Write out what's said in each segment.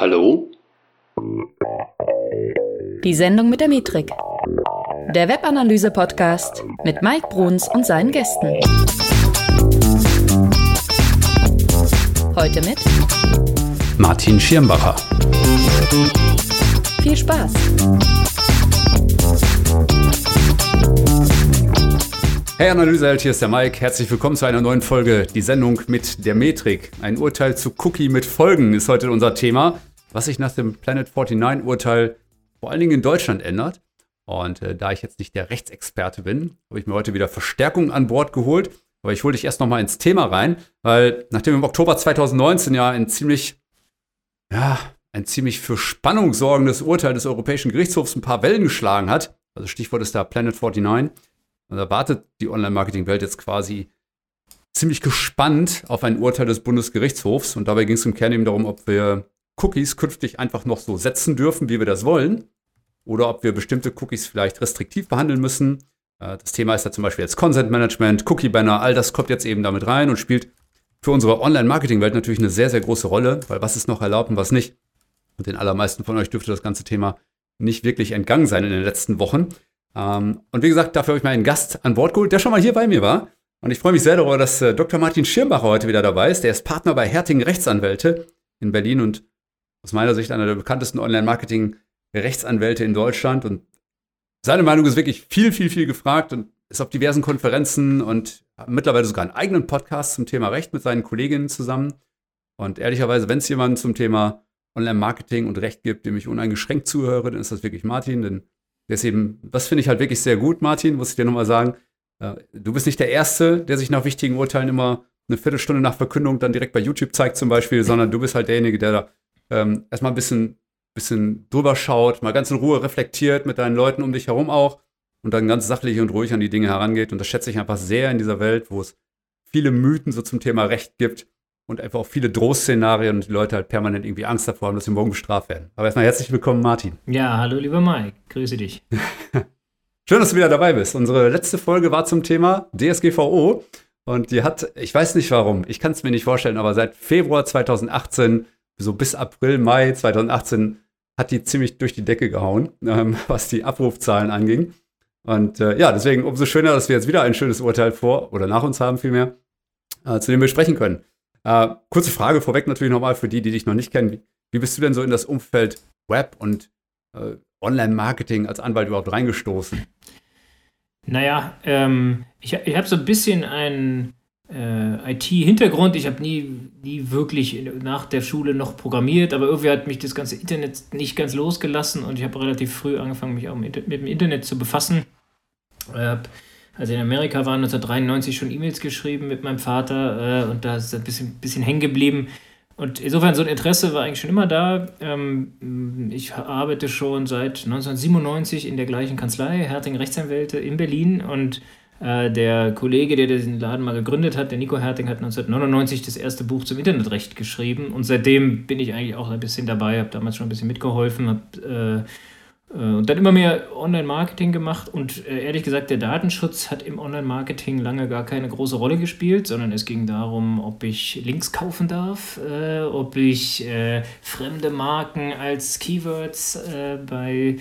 Hallo? Die Sendung mit der Metrik. Der Webanalyse-Podcast mit Mike Bruns und seinen Gästen. Heute mit Martin Schirmbacher. Viel Spaß! Hey Analyseheld, hier ist der Mike. Herzlich willkommen zu einer neuen Folge. Die Sendung mit der Metrik. Ein Urteil zu Cookie mit Folgen ist heute unser Thema, was sich nach dem Planet 49 Urteil vor allen Dingen in Deutschland ändert. Und äh, da ich jetzt nicht der Rechtsexperte bin, habe ich mir heute wieder Verstärkung an Bord geholt. Aber ich hole dich erst noch mal ins Thema rein, weil nachdem im Oktober 2019 ja ein ziemlich, ja, ein ziemlich für Spannung sorgendes Urteil des Europäischen Gerichtshofs ein paar Wellen geschlagen hat, also Stichwort ist da Planet 49, und da wartet die Online-Marketing-Welt jetzt quasi ziemlich gespannt auf ein Urteil des Bundesgerichtshofs. Und dabei ging es im Kern eben darum, ob wir Cookies künftig einfach noch so setzen dürfen, wie wir das wollen, oder ob wir bestimmte Cookies vielleicht restriktiv behandeln müssen. Äh, das Thema ist da zum Beispiel jetzt Consent Management, Cookie-Banner, all das kommt jetzt eben damit rein und spielt für unsere Online-Marketing-Welt natürlich eine sehr, sehr große Rolle, weil was ist noch erlaubt und was nicht. Und den allermeisten von euch dürfte das ganze Thema nicht wirklich entgangen sein in den letzten Wochen. Ähm, und wie gesagt, dafür habe ich mal einen Gast an Bord geholt, der schon mal hier bei mir war. Und ich freue mich sehr darüber, dass äh, Dr. Martin Schirmbacher heute wieder dabei ist. Der ist Partner bei Herting Rechtsanwälte in Berlin und aus meiner Sicht einer der bekanntesten Online-Marketing-Rechtsanwälte in Deutschland. Und seine Meinung ist wirklich viel, viel, viel gefragt und ist auf diversen Konferenzen und mittlerweile sogar einen eigenen Podcast zum Thema Recht mit seinen Kolleginnen zusammen. Und ehrlicherweise, wenn es jemanden zum Thema Online-Marketing und Recht gibt, dem ich uneingeschränkt zuhöre, dann ist das wirklich Martin, denn Deswegen, das finde ich halt wirklich sehr gut, Martin, muss ich dir nochmal sagen. Äh, du bist nicht der Erste, der sich nach wichtigen Urteilen immer eine Viertelstunde nach Verkündung dann direkt bei YouTube zeigt zum Beispiel, sondern du bist halt derjenige, der da ähm, erstmal ein bisschen, bisschen drüber schaut, mal ganz in Ruhe reflektiert mit deinen Leuten um dich herum auch und dann ganz sachlich und ruhig an die Dinge herangeht. Und das schätze ich einfach sehr in dieser Welt, wo es viele Mythen so zum Thema Recht gibt und einfach auch viele Drohszenarien und die Leute halt permanent irgendwie Angst davor haben, dass sie morgen bestraft werden. Aber erstmal herzlich willkommen, Martin. Ja, hallo, lieber Mike. Grüße dich. Schön, dass du wieder dabei bist. Unsere letzte Folge war zum Thema DSGVO und die hat, ich weiß nicht warum, ich kann es mir nicht vorstellen, aber seit Februar 2018, so bis April, Mai 2018, hat die ziemlich durch die Decke gehauen, ähm, was die Abrufzahlen anging. Und äh, ja, deswegen umso schöner, dass wir jetzt wieder ein schönes Urteil vor oder nach uns haben vielmehr, äh, zu dem wir sprechen können. Äh, kurze Frage vorweg natürlich nochmal für die, die dich noch nicht kennen. Wie, bist du denn so in das Umfeld Web und äh, Online-Marketing als Anwalt überhaupt reingestoßen? Naja, ähm, ich, ich habe so ein bisschen einen äh, IT-Hintergrund. Ich habe nie, nie wirklich nach der Schule noch programmiert, aber irgendwie hat mich das ganze Internet nicht ganz losgelassen und ich habe relativ früh angefangen, mich auch mit, dem Internet zu befassen. Habe also in Amerika waren 1993 schon E-Mails geschrieben mit meinem Vater äh, und da ist ein bisschen, bisschen hängen geblieben. Und insofern so ein Interesse war eigentlich schon immer da. Ähm, ich arbeite schon seit 1997 in der gleichen Kanzlei, Herting Rechtsanwälte in Berlin und äh, der Kollege, der den Laden mal gegründet hat, der Nico Herting, hat 1999 das erste Buch zum Internetrecht geschrieben. Und seitdem bin ich eigentlich auch ein bisschen dabei, habe damals schon ein bisschen mitgeholfen, habe äh, äh, und dann immer mehr Online-Marketing gemacht. Und äh, ehrlich gesagt, der Datenschutz hat im Online-Marketing lange gar keine große Rolle gespielt, sondern es ging darum, ob ich Links kaufen darf, äh, ob ich äh, fremde Marken als Keywords bei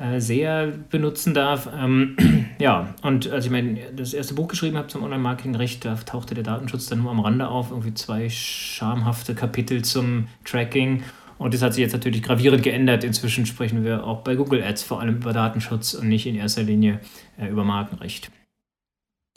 äh, SEA benutzen darf. Ähm, ja, und als ich mein das erste Buch geschrieben habe zum Online-Marketing-Recht, da tauchte der Datenschutz dann nur am Rande auf, irgendwie zwei schamhafte Kapitel zum Tracking und das hat sich jetzt natürlich gravierend geändert. Inzwischen sprechen wir auch bei Google Ads vor allem über Datenschutz und nicht in erster Linie äh, über Markenrecht.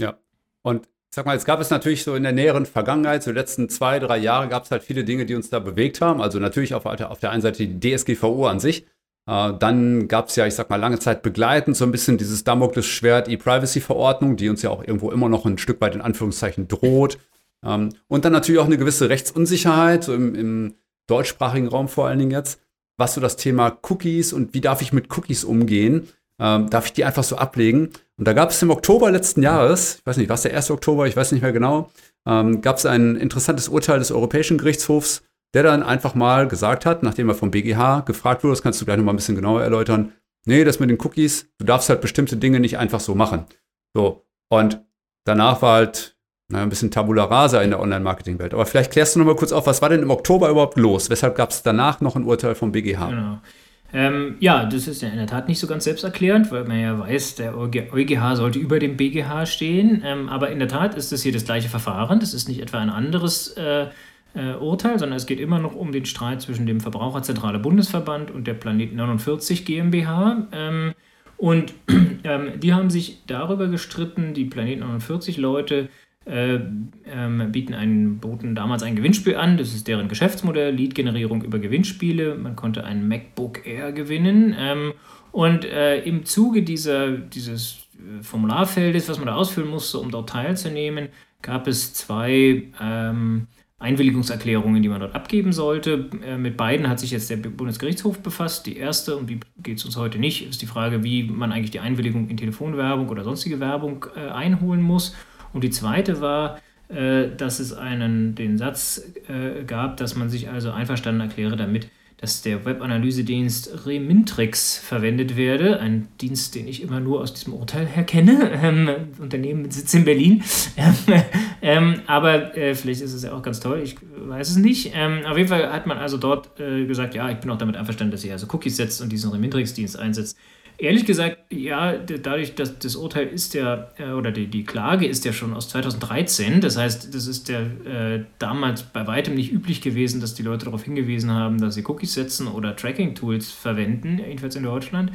Ja, und ich sag mal, es gab es natürlich so in der näheren Vergangenheit, so die letzten zwei, drei Jahre gab es halt viele Dinge, die uns da bewegt haben. Also natürlich auf, auf der einen Seite die DSGVO an sich. Äh, dann gab es ja, ich sag mal, lange Zeit begleitend so ein bisschen dieses Damoklesschwert E-Privacy-Verordnung, die uns ja auch irgendwo immer noch ein Stück weit in Anführungszeichen droht. Ähm, und dann natürlich auch eine gewisse Rechtsunsicherheit, so im, im deutschsprachigen Raum vor allen Dingen jetzt, was so das Thema Cookies und wie darf ich mit Cookies umgehen, ähm, darf ich die einfach so ablegen. Und da gab es im Oktober letzten Jahres, ich weiß nicht, was der 1. Oktober, ich weiß nicht mehr genau, ähm, gab es ein interessantes Urteil des Europäischen Gerichtshofs, der dann einfach mal gesagt hat, nachdem er vom BGH gefragt wurde, das kannst du gleich noch mal ein bisschen genauer erläutern, nee, das mit den Cookies, du darfst halt bestimmte Dinge nicht einfach so machen. So, und danach war halt naja, ein bisschen Tabula rasa in der Online-Marketing-Welt. Aber vielleicht klärst du noch mal kurz auf, was war denn im Oktober überhaupt los? Weshalb gab es danach noch ein Urteil vom BGH? Genau. Ähm, ja, das ist ja in der Tat nicht so ganz selbsterklärend, weil man ja weiß, der EuGH sollte über dem BGH stehen. Ähm, aber in der Tat ist das hier das gleiche Verfahren. Das ist nicht etwa ein anderes äh, äh, Urteil, sondern es geht immer noch um den Streit zwischen dem Verbraucherzentrale Bundesverband und der Planet 49 GmbH. Ähm, und ähm, die haben sich darüber gestritten, die Planet 49 Leute äh, ähm, bieten einen, boten damals ein Gewinnspiel an. Das ist deren Geschäftsmodell, Lead-Generierung über Gewinnspiele. Man konnte ein MacBook Air gewinnen. Ähm, und äh, im Zuge dieser, dieses äh, Formularfeldes, was man da ausfüllen musste, um dort teilzunehmen, gab es zwei ähm, Einwilligungserklärungen, die man dort abgeben sollte. Äh, mit beiden hat sich jetzt der Bundesgerichtshof befasst. Die erste, um die geht es uns heute nicht, ist die Frage, wie man eigentlich die Einwilligung in Telefonwerbung oder sonstige Werbung äh, einholen muss. Und die zweite war, äh, dass es einen, den Satz gab, dass man sich also einverstanden erkläre damit, dass der Webanalysedienst Remintrix verwendet werde. Ein Dienst, den ich immer nur aus diesem Urteil her kenne. Ähm, Unternehmen mit Sitz in Berlin. ähm, aber äh, vielleicht ist es ja auch ganz toll, ich weiß es nicht. Ähm, auf jeden Fall hat man also dort äh, gesagt, ja, ich bin auch damit einverstanden, dass ihr also Cookies setzt und diesen Remintrix-Dienst einsetzt. Ehrlich gesagt, ja, dadurch, dass das Urteil ist ja, äh, oder die, die Klage ist ja schon aus 2013. Das heißt, das ist ja äh, damals bei weitem nicht üblich gewesen, dass die Leute darauf hingewiesen haben, dass sie Cookies setzen oder Tracking-Tools verwenden, jedenfalls in Deutschland.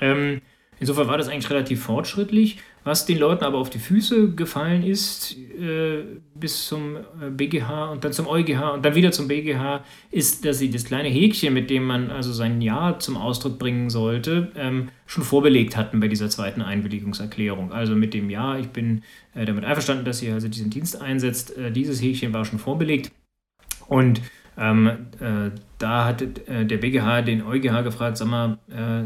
Ähm, insofern war das eigentlich relativ fortschrittlich. Was den Leuten aber auf die Füße gefallen ist, äh, bis zum äh, BGH und dann zum EuGH und dann wieder zum BGH, ist, dass sie das kleine Häkchen, mit dem man also sein Ja zum Ausdruck bringen sollte, ähm, schon vorbelegt hatten bei dieser zweiten Einwilligungserklärung. Also mit dem Ja, ich bin äh, damit einverstanden, dass ihr also diesen Dienst einsetzt. Äh, dieses Häkchen war schon vorbelegt. Und ähm, äh, da hat äh, der BGH den EuGH gefragt, sag mal,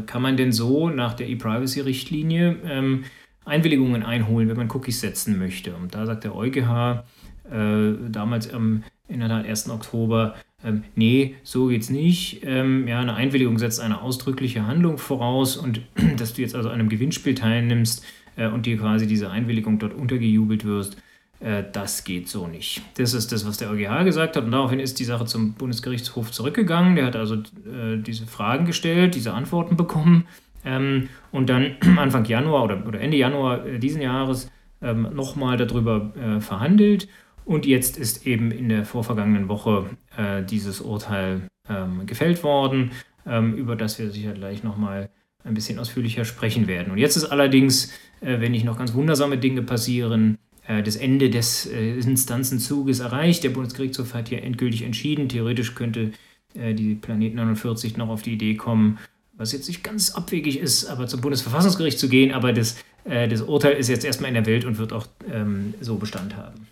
kann man denn so nach der E-Privacy-Richtlinie ähm, Einwilligungen einholen, wenn man Cookies setzen möchte. Und da sagt der EuGH äh, damals am in der Tat 1. Oktober, ähm, nee, so geht's nicht. Ähm, ja, eine Einwilligung setzt eine ausdrückliche Handlung voraus und dass du jetzt also an einem Gewinnspiel teilnimmst äh, und dir quasi diese Einwilligung dort untergejubelt wirst, äh, das geht so nicht. Das ist das, was der EuGH gesagt hat und daraufhin ist die Sache zum Bundesgerichtshof zurückgegangen. Der hat also äh, diese Fragen gestellt, diese Antworten bekommen ähm, und dann Anfang Januar oder, oder Ende Januar äh, diesen Jahres ähm, nochmal darüber äh, verhandelt. Und jetzt ist eben in der vorvergangenen Woche äh, dieses Urteil ähm, gefällt worden, ähm, über das wir sicher gleich nochmal ein bisschen ausführlicher sprechen werden. Und jetzt ist allerdings, äh, wenn nicht noch ganz wundersame Dinge passieren, äh, das Ende des äh, Instanzenzuges erreicht. Der Bundesgerichtshof hat hier endgültig entschieden. Theoretisch könnte die Planet 49 noch auf die Idee kommen, was jetzt nicht ganz abwegig ist, aber zum Bundesverfassungsgericht zu gehen, aber das, äh, das Urteil ist jetzt erstmal in der Welt und wird auch ähm, so Bestand haben.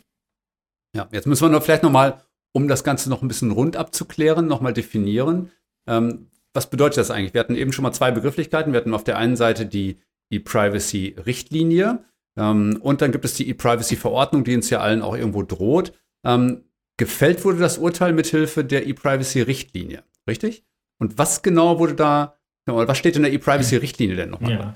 Ja, jetzt müssen wir noch vielleicht nochmal, um das Ganze noch ein bisschen rund abzuklären, nochmal definieren. Ähm, was bedeutet das eigentlich? Wir hatten eben schon mal zwei Begrifflichkeiten. Wir hatten auf der einen Seite die E-Privacy-Richtlinie ähm, und dann gibt es die E-Privacy-Verordnung, die uns ja allen auch irgendwo droht. Ähm, gefällt wurde das Urteil mithilfe der E-Privacy-Richtlinie, richtig? Und was genau wurde da was steht in der E-Privacy-Richtlinie denn nochmal? Ja.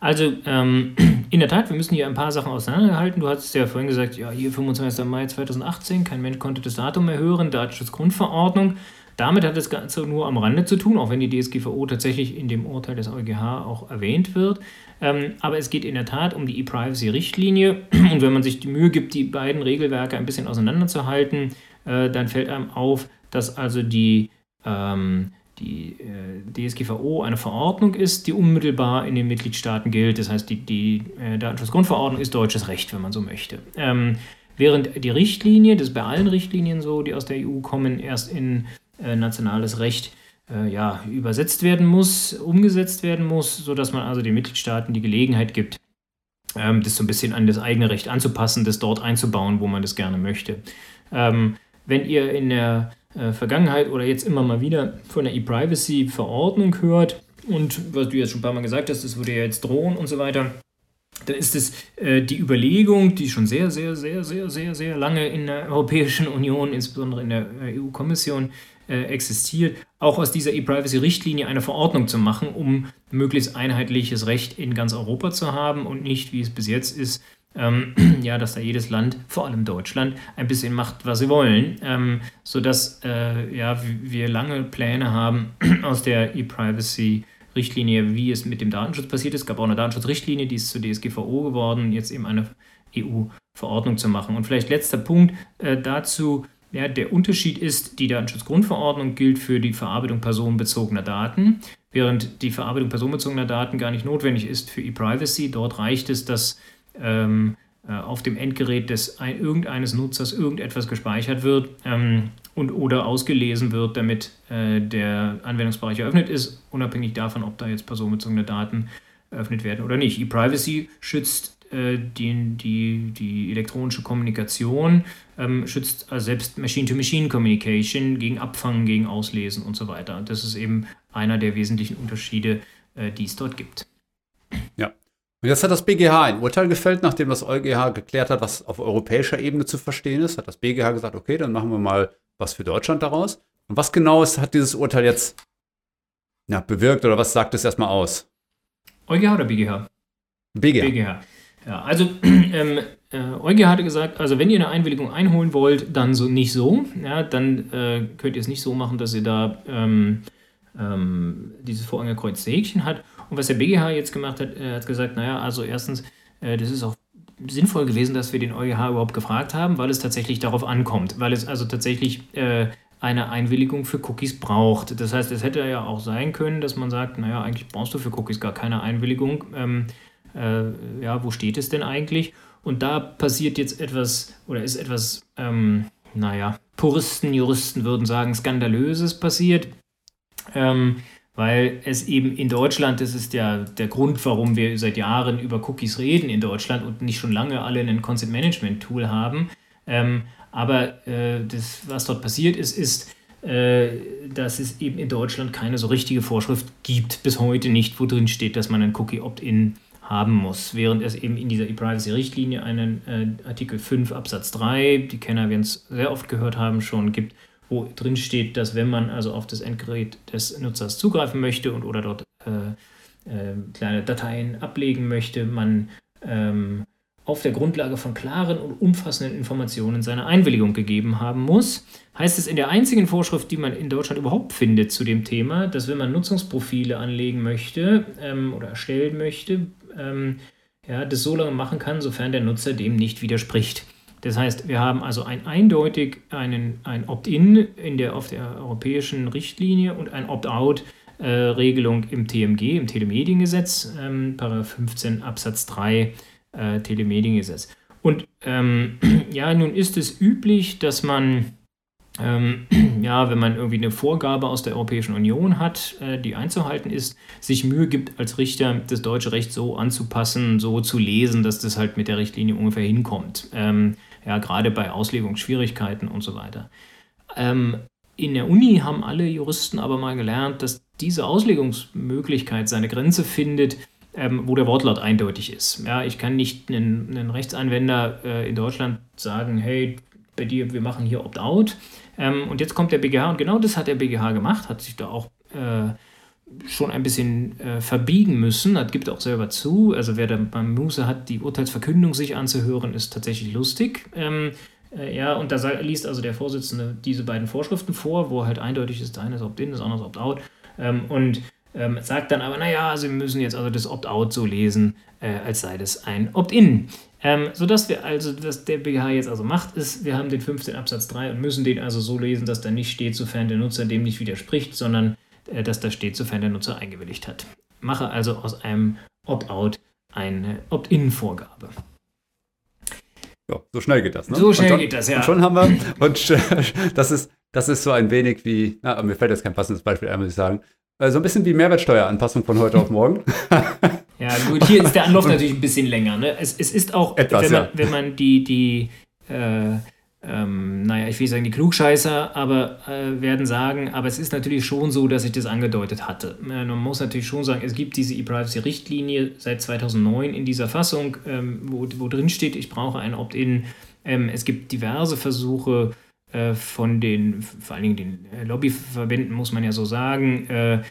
Also ähm, in der Tat, wir müssen hier ein paar Sachen auseinanderhalten. Du hattest ja vorhin gesagt, ja, hier 25. Mai 2018, kein Mensch konnte das Datum mehr hören, Datenschutzgrundverordnung. Damit hat das Ganze nur am Rande zu tun, auch wenn die DSGVO tatsächlich in dem Urteil des EuGH auch erwähnt wird. Ähm, aber es geht in der Tat um die E-Privacy-Richtlinie. Und wenn man sich die Mühe gibt, die beiden Regelwerke ein bisschen auseinanderzuhalten, äh, dann fällt einem auf, dass also die ähm, die äh, DSGVO eine Verordnung ist, die unmittelbar in den Mitgliedstaaten gilt. Das heißt, die, die äh, Datenschutzgrundverordnung ist deutsches Recht, wenn man so möchte. Ähm, während die Richtlinie, das ist bei allen Richtlinien so, die aus der EU kommen, erst in äh, nationales Recht äh, ja, übersetzt werden muss, umgesetzt werden muss, sodass man also den Mitgliedstaaten die Gelegenheit gibt, ähm, das so ein bisschen an das eigene Recht anzupassen, das dort einzubauen, wo man das gerne möchte. Ähm, wenn ihr in der äh, Vergangenheit oder jetzt immer mal wieder von der E-Privacy-Verordnung hört. Und was du jetzt schon ein paar Mal gesagt hast, das würde ja jetzt drohen und so weiter, dann ist es äh, die Überlegung, die schon sehr, sehr, sehr, sehr, sehr, sehr lange in der Europäischen Union, insbesondere in der äh, EU-Kommission, äh, existiert, auch aus dieser E-Privacy-Richtlinie eine Verordnung zu machen, um möglichst einheitliches Recht in ganz Europa zu haben und nicht, wie es bis jetzt ist, ähm, ja, dass da jedes Land, vor allem Deutschland, ein bisschen macht, was sie wollen, ähm, sodass äh, ja, wir lange Pläne haben aus der E-Privacy-Richtlinie, wie es mit dem Datenschutz passiert ist. Es gab auch eine Datenschutzrichtlinie, die ist zur DSGVO geworden, jetzt eben eine EU-Verordnung zu machen. Und vielleicht letzter Punkt äh, dazu. Ja, der Unterschied ist, die Datenschutzgrundverordnung gilt für die Verarbeitung personenbezogener Daten, während die Verarbeitung personenbezogener Daten gar nicht notwendig ist für E-Privacy. Dort reicht es, dass ähm, äh, auf dem Endgerät des ein, irgendeines Nutzers irgendetwas gespeichert wird ähm, und oder ausgelesen wird, damit äh, der Anwendungsbereich eröffnet ist, unabhängig davon, ob da jetzt personenbezogene Daten eröffnet werden oder nicht. E-Privacy schützt äh, die, die, die elektronische Kommunikation, ähm, schützt also selbst Machine-to-Machine-Communication gegen Abfangen, gegen Auslesen und so weiter. Und das ist eben einer der wesentlichen Unterschiede, äh, die es dort gibt. Und jetzt hat das BGH ein Urteil gefällt, nachdem das EuGH geklärt hat, was auf europäischer Ebene zu verstehen ist. Hat das BGH gesagt, okay, dann machen wir mal was für Deutschland daraus. Und was genau ist, hat dieses Urteil jetzt ja, bewirkt oder was sagt es erstmal aus? EuGH oder BGH? BGH. BGH. Ja, also ähm, äh, Euge hatte gesagt, also wenn ihr eine Einwilligung einholen wollt, dann so nicht so. Ja, dann äh, könnt ihr es nicht so machen, dass ihr da ähm, ähm, dieses vorangekreuzte Häkchen hat. Und was der BGH jetzt gemacht hat, er hat gesagt, naja, also erstens, äh, das ist auch sinnvoll gewesen, dass wir den EuGH überhaupt gefragt haben, weil es tatsächlich darauf ankommt, weil es also tatsächlich äh, eine Einwilligung für Cookies braucht. Das heißt, es hätte ja auch sein können, dass man sagt, naja, eigentlich brauchst du für Cookies gar keine Einwilligung. Ähm, äh, ja, wo steht es denn eigentlich? Und da passiert jetzt etwas oder ist etwas, ähm, naja, Puristen, Juristen würden sagen, skandalöses passiert. Ähm, weil es eben in Deutschland, das ist ja der Grund, warum wir seit Jahren über Cookies reden in Deutschland und nicht schon lange alle ein Content Management Tool haben. Ähm, aber äh, das, was dort passiert ist, ist, äh, dass es eben in Deutschland keine so richtige Vorschrift gibt, bis heute nicht, wo drin steht, dass man ein Cookie Opt-in haben muss, während es eben in dieser E-Privacy-Richtlinie einen äh, Artikel 5 Absatz 3, die Kenner werden es sehr oft gehört haben, schon gibt, wo drin steht, dass wenn man also auf das Endgerät des Nutzers zugreifen möchte und oder dort äh, äh, kleine Dateien ablegen möchte, man ähm, auf der Grundlage von klaren und umfassenden Informationen seine Einwilligung gegeben haben muss. Heißt es in der einzigen Vorschrift, die man in Deutschland überhaupt findet zu dem Thema, dass wenn man Nutzungsprofile anlegen möchte ähm, oder erstellen möchte, ähm, ja, das so lange machen kann, sofern der Nutzer dem nicht widerspricht. Das heißt, wir haben also ein eindeutig einen, ein Opt-in in der, auf der europäischen Richtlinie und ein Opt-out-Regelung äh, im TMG, im Telemediengesetz, ähm, 15 Absatz 3 äh, Telemediengesetz. Und ähm, ja, nun ist es üblich, dass man ähm, ja, wenn man irgendwie eine Vorgabe aus der Europäischen Union hat, äh, die einzuhalten ist, sich Mühe gibt, als Richter das deutsche Recht so anzupassen, so zu lesen, dass das halt mit der Richtlinie ungefähr hinkommt. Ähm, ja, gerade bei Auslegungsschwierigkeiten und so weiter. Ähm, in der Uni haben alle Juristen aber mal gelernt, dass diese Auslegungsmöglichkeit seine Grenze findet, ähm, wo der Wortlaut eindeutig ist. Ja, ich kann nicht einen, einen Rechtsanwender äh, in Deutschland sagen, hey, bei dir, wir machen hier Opt-out. Ähm, und jetzt kommt der BGH und genau das hat der BGH gemacht, hat sich da auch äh, schon ein bisschen äh, verbiegen müssen. Das gibt auch selber zu. Also wer da beim Muße hat, die Urteilsverkündung sich anzuhören, ist tatsächlich lustig. Ähm, äh, ja, und da liest also der Vorsitzende diese beiden Vorschriften vor, wo halt eindeutig ist, das eine ist Opt-in, das andere ist Opt-out. Ähm, und ähm, sagt dann aber, naja, Sie müssen jetzt also das Opt-out so lesen, äh, als sei das ein Opt-in. Ähm, sodass wir also, was der BGH jetzt also macht, ist, wir haben den 15 Absatz 3 und müssen den also so lesen, dass da nicht steht, sofern der Nutzer dem nicht widerspricht, sondern äh, dass da steht, sofern der Nutzer eingewilligt hat. Mache also aus einem Opt-out eine Opt-in-Vorgabe. Ja, so schnell geht das, ne? So schnell schon, geht das, ja. Und schon haben wir, und das ist, das ist so ein wenig wie, na, mir fällt jetzt kein passendes Beispiel ein, muss ich sagen, äh, so ein bisschen wie Mehrwertsteueranpassung von heute auf morgen. ja, gut, hier ist der Anlauf natürlich ein bisschen länger. Ne? Es, es ist auch, Etwas, wenn, man, ja. wenn man die, die äh, ähm, naja, ich will sagen, die Klugscheißer aber äh, werden sagen, aber es ist natürlich schon so, dass ich das angedeutet hatte. Äh, man muss natürlich schon sagen, es gibt diese E-Privacy-Richtlinie seit 2009 in dieser Fassung, ähm, wo, wo drin steht, ich brauche ein Opt-in. Ähm, es gibt diverse Versuche, äh, von den, vor allen Dingen den äh, Lobbyverbänden, muss man ja so sagen, äh,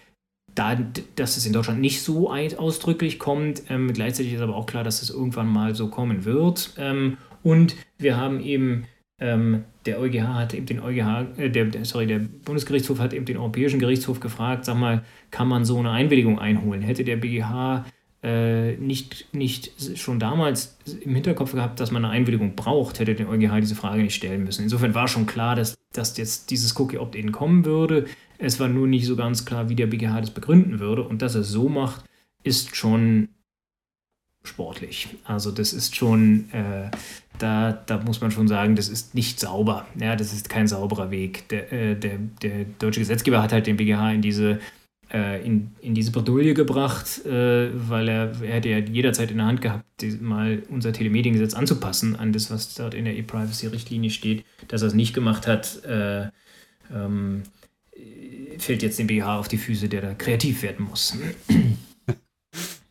da, dass es in Deutschland nicht so ausdrücklich kommt. Ähm, gleichzeitig ist aber auch klar, dass es irgendwann mal so kommen wird. Ähm, und wir haben eben, ähm, der EuGH hat eben den EuGH, äh, der, sorry, der Bundesgerichtshof hat eben den Europäischen Gerichtshof gefragt, sag mal, kann man so eine Einwilligung einholen? Hätte der BGH äh, nicht, nicht schon damals im Hinterkopf gehabt, dass man eine Einwilligung braucht, hätte der EuGH diese Frage nicht stellen müssen. Insofern war schon klar, dass, dass jetzt dieses Cookie-Opt-in kommen würde. Es war nur nicht so ganz klar, wie der BGH das begründen würde. Und dass er es so macht, ist schon sportlich. Also das ist schon, äh, da, da muss man schon sagen, das ist nicht sauber. Ja, das ist kein sauberer Weg. Der, äh, der, der deutsche Gesetzgeber hat halt den BGH in diese äh, in, in diese Bredouille gebracht, äh, weil er, er hätte ja jederzeit in der Hand gehabt, die, mal unser Telemediengesetz anzupassen an das, was dort in der E-Privacy-Richtlinie steht. Dass er es nicht gemacht hat, äh, ähm, fällt jetzt dem BGH auf die Füße, der da kreativ werden muss.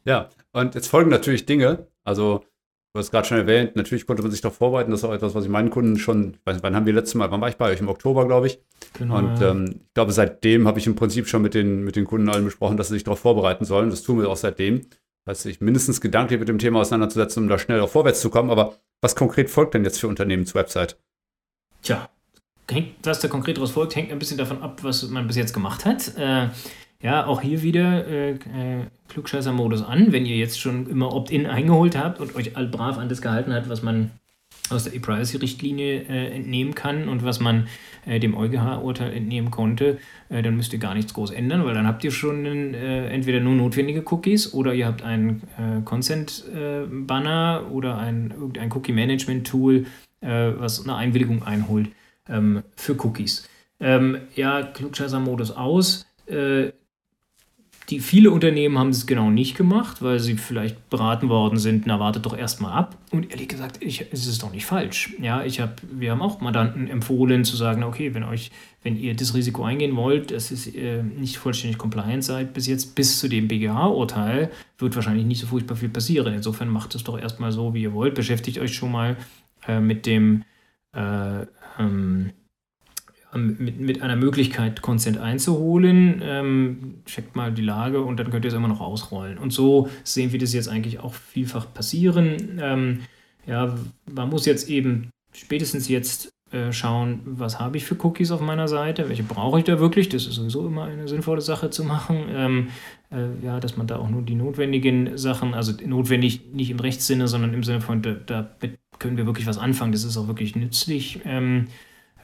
Ja, und jetzt folgen natürlich Dinge. Also, du hast gerade schon erwähnt, natürlich konnte man sich darauf vorbereiten. Das ist auch etwas, was ich meinen Kunden schon, ich weiß nicht, wann haben wir letztes Mal, wann war ich bei euch? Im Oktober, glaube ich. Genau. Und ähm, ich glaube, seitdem habe ich im Prinzip schon mit den, mit den Kunden allen besprochen, dass sie sich darauf vorbereiten sollen. Das tun wir auch seitdem. Das heißt, sich mindestens gedanklich mit dem Thema auseinanderzusetzen, um da schnell auch vorwärts zu kommen. Aber was konkret folgt denn jetzt für Unternehmenswebsite? Tja, was da konkret daraus folgt, hängt ein bisschen davon ab, was man bis jetzt gemacht hat. Äh, ja, auch hier wieder äh, äh, Klugscheißer-Modus an, wenn ihr jetzt schon immer Opt-in eingeholt habt und euch all brav an das gehalten habt, was man aus der E-Privacy-Richtlinie äh, entnehmen kann und was man äh, dem EuGH-Urteil entnehmen konnte, äh, dann müsst ihr gar nichts groß ändern, weil dann habt ihr schon äh, entweder nur notwendige Cookies oder ihr habt einen äh, Consent-Banner oder ein, irgendein Cookie-Management-Tool, äh, was eine Einwilligung einholt ähm, für Cookies. Ähm, ja, Klugscheißer-Modus aus die viele Unternehmen haben es genau nicht gemacht, weil sie vielleicht beraten worden sind, na wartet doch erstmal ab. Und ehrlich gesagt, ich, es ist doch nicht falsch. Ja, ich hab, wir haben auch Mandanten empfohlen zu sagen, okay, wenn euch, wenn ihr das Risiko eingehen wollt, dass ihr äh, nicht vollständig compliant seid bis jetzt, bis zu dem BGH-Urteil, wird wahrscheinlich nicht so furchtbar viel passieren. Insofern macht es doch erstmal so, wie ihr wollt. Beschäftigt euch schon mal äh, mit dem äh, ähm, mit, mit einer Möglichkeit, Consent einzuholen. Ähm, checkt mal die Lage und dann könnt ihr es immer noch ausrollen. Und so sehen wir das jetzt eigentlich auch vielfach passieren. Ähm, ja, man muss jetzt eben spätestens jetzt äh, schauen, was habe ich für Cookies auf meiner Seite, welche brauche ich da wirklich. Das ist sowieso immer eine sinnvolle Sache zu machen. Ähm, äh, ja, dass man da auch nur die notwendigen Sachen, also notwendig nicht im Rechtssinne, sondern im Sinne von, da, damit können wir wirklich was anfangen. Das ist auch wirklich nützlich. Ähm,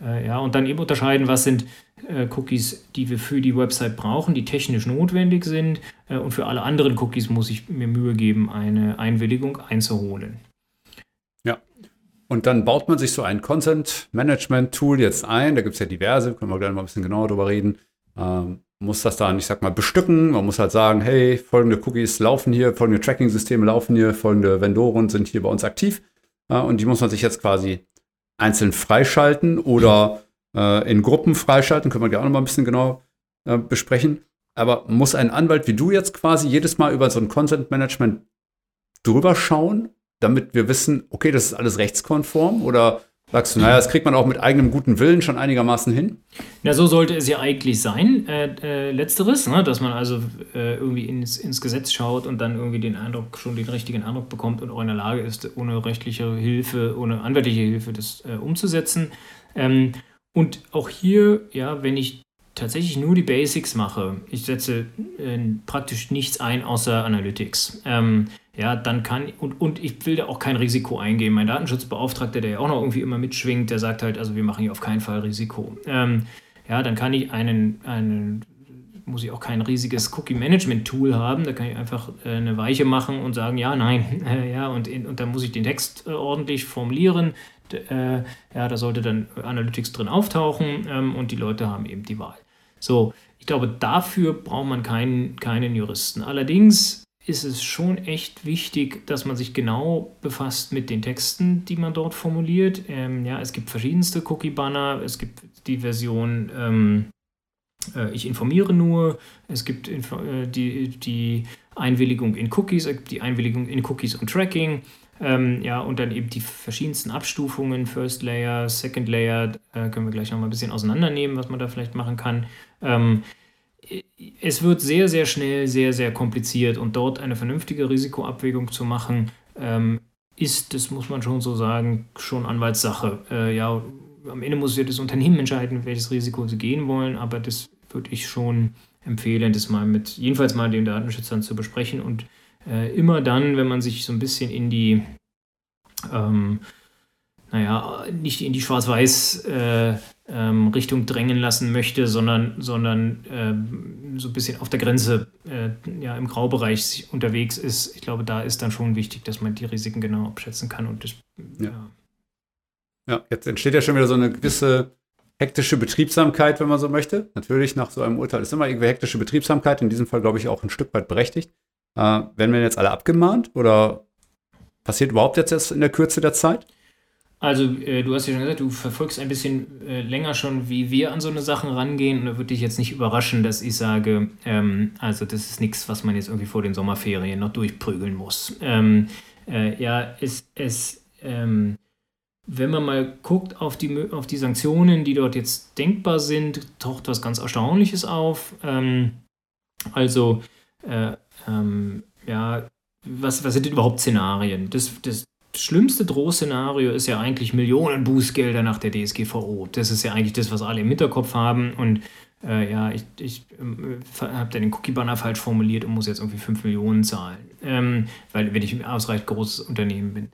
äh, ja, und dann eben unterscheiden, was sind äh, Cookies, die wir für die Website brauchen, die technisch notwendig sind. Äh, und für alle anderen Cookies muss ich mir Mühe geben, eine Einwilligung einzuholen. Ja. Und dann baut man sich so ein Consent Management Tool jetzt ein. Da gibt es ja diverse, können wir gleich mal ein bisschen genauer drüber reden. Ähm, muss das dann, ich sag mal, bestücken. Man muss halt sagen, hey, folgende Cookies laufen hier, folgende Tracking-Systeme laufen hier, folgende Vendoren sind hier bei uns aktiv. Äh, und die muss man sich jetzt quasi einzeln freischalten oder äh, in Gruppen freischalten, können wir gerne noch mal ein bisschen genau äh, besprechen. Aber muss ein Anwalt wie du jetzt quasi jedes Mal über so ein Content Management drüber schauen, damit wir wissen, okay, das ist alles rechtskonform oder Sagst du, naja, das kriegt man auch mit eigenem guten Willen schon einigermaßen hin? Ja, so sollte es ja eigentlich sein. Äh, äh, letzteres, ne? dass man also äh, irgendwie ins, ins Gesetz schaut und dann irgendwie den Eindruck, schon den richtigen Eindruck bekommt und auch in der Lage ist, ohne rechtliche Hilfe, ohne anwaltliche Hilfe das äh, umzusetzen. Ähm, und auch hier, ja, wenn ich tatsächlich nur die Basics mache, ich setze äh, praktisch nichts ein außer Analytics. Ähm, ja, dann kann, und, und ich will da auch kein Risiko eingehen. Mein Datenschutzbeauftragter, der ja auch noch irgendwie immer mitschwingt, der sagt halt, also wir machen hier auf keinen Fall Risiko. Ähm, ja, dann kann ich einen, einen, muss ich auch kein riesiges Cookie-Management-Tool haben, da kann ich einfach äh, eine Weiche machen und sagen, ja, nein, äh, ja, und, in, und dann muss ich den Text äh, ordentlich formulieren. D äh, ja, da sollte dann Analytics drin auftauchen ähm, und die Leute haben eben die Wahl. So, ich glaube, dafür braucht man keinen, keinen Juristen. Allerdings ist es schon echt wichtig, dass man sich genau befasst mit den Texten, die man dort formuliert. Ähm, ja, es gibt verschiedenste Cookie-Banner, es gibt die Version ähm, äh, Ich informiere nur, es gibt äh, die, die Einwilligung in Cookies, es gibt die Einwilligung in Cookies und Tracking. Ähm, ja, und dann eben die verschiedensten Abstufungen, First Layer, Second Layer, äh, können wir gleich noch mal ein bisschen auseinandernehmen, was man da vielleicht machen kann. Ähm, es wird sehr, sehr schnell, sehr, sehr kompliziert und dort eine vernünftige Risikoabwägung zu machen, ähm, ist, das muss man schon so sagen, schon Anwaltssache. Äh, ja, am Ende muss ja das Unternehmen entscheiden, welches Risiko sie gehen wollen, aber das würde ich schon empfehlen, das mal mit, jedenfalls mal den Datenschützern zu besprechen und äh, immer dann, wenn man sich so ein bisschen in die, ähm, naja, nicht in die Schwarz-Weiß äh, ähm, Richtung drängen lassen möchte, sondern, sondern ähm, so ein bisschen auf der Grenze, äh, ja, im Graubereich unterwegs ist. Ich glaube, da ist dann schon wichtig, dass man die Risiken genau abschätzen kann und das, ja. ja. Ja, jetzt entsteht ja schon wieder so eine gewisse hektische Betriebsamkeit, wenn man so möchte. Natürlich, nach so einem Urteil ist immer irgendwie hektische Betriebsamkeit, in diesem Fall, glaube ich, auch ein Stück weit berechtigt. Äh, werden wir jetzt alle abgemahnt oder passiert überhaupt jetzt in der Kürze der Zeit? Also, äh, du hast ja schon gesagt, du verfolgst ein bisschen äh, länger schon, wie wir an so eine Sachen rangehen. Und da würde dich jetzt nicht überraschen, dass ich sage, ähm, also das ist nichts, was man jetzt irgendwie vor den Sommerferien noch durchprügeln muss. Ähm, äh, ja, es, es ähm, wenn man mal guckt auf die, auf die Sanktionen, die dort jetzt denkbar sind, taucht was ganz Erstaunliches auf. Ähm, also, äh, ähm, ja, was, was sind denn überhaupt Szenarien? Das, das, schlimmste Drohszenario ist ja eigentlich Millionen Bußgelder nach der DSGVO. Das ist ja eigentlich das, was alle im Hinterkopf haben. Und äh, ja, ich, ich äh, habe da den Cookie-Banner falsch formuliert und muss jetzt irgendwie 5 Millionen zahlen, ähm, weil wenn ich ein ausreichend großes Unternehmen bin.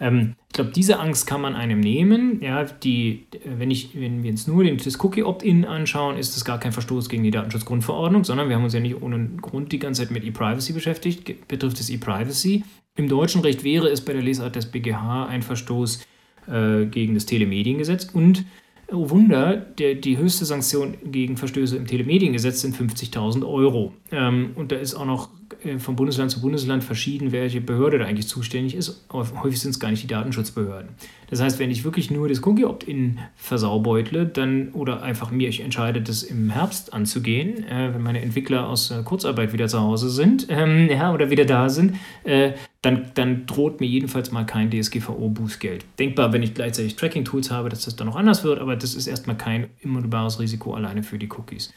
Ähm, ich glaube, diese Angst kann man einem nehmen. Ja, die, wenn, ich, wenn wir uns nur den, Cookie-Opt-in anschauen, ist das gar kein Verstoß gegen die Datenschutzgrundverordnung, sondern wir haben uns ja nicht ohne Grund die ganze Zeit mit E-Privacy beschäftigt. Betrifft es E-Privacy? Im deutschen Recht wäre es bei der Lesart des BGH ein Verstoß äh, gegen das Telemediengesetz und oh Wunder, der, die höchste Sanktion gegen Verstöße im Telemediengesetz sind 50.000 Euro. Ähm, und da ist auch noch von Bundesland zu Bundesland verschieden, welche Behörde da eigentlich zuständig ist. Aber häufig sind es gar nicht die Datenschutzbehörden. Das heißt, wenn ich wirklich nur das Cookie-Opt-in versaubeutle, dann oder einfach mir ich entscheide, das im Herbst anzugehen, äh, wenn meine Entwickler aus äh, Kurzarbeit wieder zu Hause sind, ähm, ja, oder wieder da sind, äh, dann, dann droht mir jedenfalls mal kein DSGVO-Bußgeld. Denkbar, wenn ich gleichzeitig Tracking-Tools habe, dass das dann noch anders wird, aber das ist erstmal kein unmittelbares Risiko alleine für die Cookies.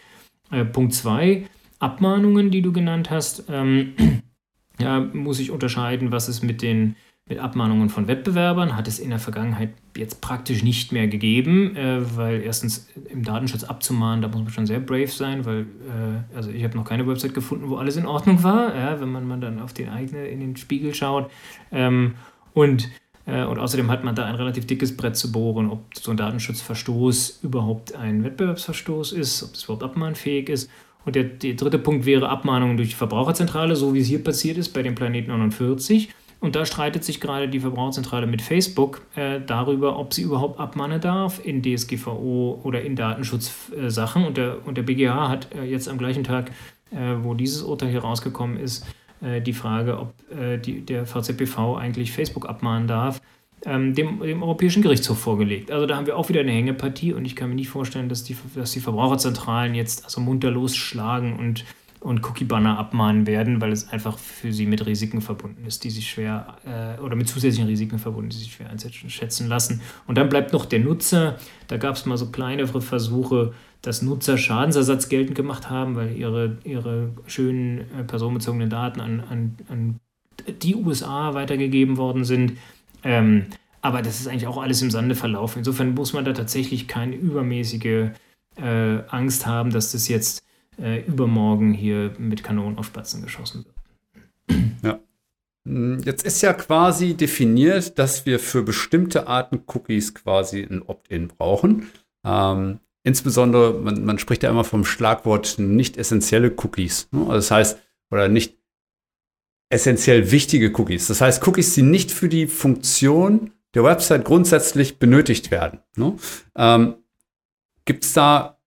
Äh, Punkt 2, Abmahnungen, die du genannt hast. Ähm, ja, muss ich unterscheiden, was ist mit den mit Abmahnungen von Wettbewerbern hat es in der Vergangenheit jetzt praktisch nicht mehr gegeben, äh, weil erstens im Datenschutz abzumahnen, da muss man schon sehr brave sein, weil äh, also ich habe noch keine Website gefunden, wo alles in Ordnung war, ja, wenn man, man dann auf den eigenen in den Spiegel schaut. Ähm, und, äh, und außerdem hat man da ein relativ dickes Brett zu bohren, ob so ein Datenschutzverstoß überhaupt ein Wettbewerbsverstoß ist, ob das überhaupt abmahnfähig ist. Und der, der dritte Punkt wäre Abmahnungen durch die Verbraucherzentrale, so wie es hier passiert ist bei dem Planet 49. Und da streitet sich gerade die Verbraucherzentrale mit Facebook äh, darüber, ob sie überhaupt abmahnen darf in DSGVO oder in Datenschutzsachen. und, der, und der BGH hat äh, jetzt am gleichen Tag, äh, wo dieses Urteil hier rausgekommen ist, äh, die Frage, ob äh, die, der VZBV eigentlich Facebook abmahnen darf, ähm, dem, dem Europäischen Gerichtshof vorgelegt. Also da haben wir auch wieder eine Hängepartie und ich kann mir nicht vorstellen, dass die, dass die Verbraucherzentralen jetzt also munter losschlagen und und Cookie-Banner abmahnen werden, weil es einfach für sie mit Risiken verbunden ist, die sich schwer äh, oder mit zusätzlichen Risiken verbunden, die sich schwer einschätzen lassen. Und dann bleibt noch der Nutzer. Da gab es mal so kleinere Versuche, dass Nutzer Schadensersatz geltend gemacht haben, weil ihre, ihre schönen äh, personenbezogenen Daten an, an, an die USA weitergegeben worden sind. Ähm, aber das ist eigentlich auch alles im Sande verlaufen. Insofern muss man da tatsächlich keine übermäßige äh, Angst haben, dass das jetzt äh, übermorgen hier mit Kanonen auf Spatzen geschossen wird. Ja. Hm, jetzt ist ja quasi definiert, dass wir für bestimmte Arten Cookies quasi ein Opt-in brauchen. Ähm, insbesondere, man, man, spricht ja immer vom Schlagwort nicht essentielle Cookies. Ne? Also das heißt, oder nicht essentiell wichtige Cookies. Das heißt, Cookies, die nicht für die Funktion der Website grundsätzlich benötigt werden. Ne? Ähm, Gibt es da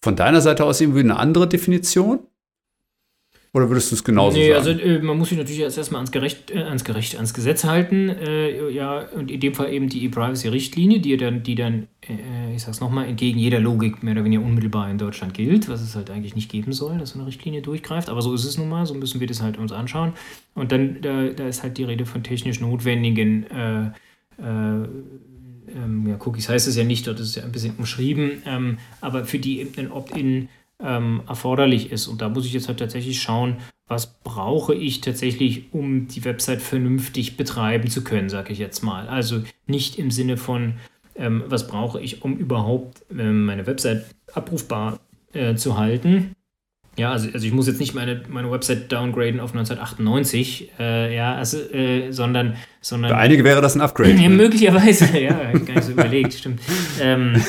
von deiner Seite aus irgendwie eine andere Definition? Oder würdest du es genauso nee, sagen? Nee, also äh, man muss sich natürlich erst erstmal ans, Gerecht, äh, ans, Gerecht, ans Gesetz halten. Äh, ja, und in dem Fall eben die E-Privacy-Richtlinie, die dann, die dann äh, ich sag's nochmal, entgegen jeder Logik mehr oder weniger unmittelbar in Deutschland gilt, was es halt eigentlich nicht geben soll, dass so eine Richtlinie durchgreift. Aber so ist es nun mal, so müssen wir das halt uns anschauen. Und dann, da, da ist halt die Rede von technisch notwendigen äh, äh, ähm, ja, Cookies heißt es ja nicht, dort ist es ja ein bisschen umschrieben, ähm, aber für die ein Opt-in ähm, erforderlich ist. Und da muss ich jetzt halt tatsächlich schauen, was brauche ich tatsächlich, um die Website vernünftig betreiben zu können, sage ich jetzt mal. Also nicht im Sinne von, ähm, was brauche ich, um überhaupt ähm, meine Website abrufbar äh, zu halten, ja, also, also ich muss jetzt nicht meine, meine Website downgraden auf 1998, äh, ja, also, äh, sondern, sondern. Für einige wäre das ein Upgrade. Ja, möglicherweise, ja, gar nicht so überlegt, stimmt. Ähm,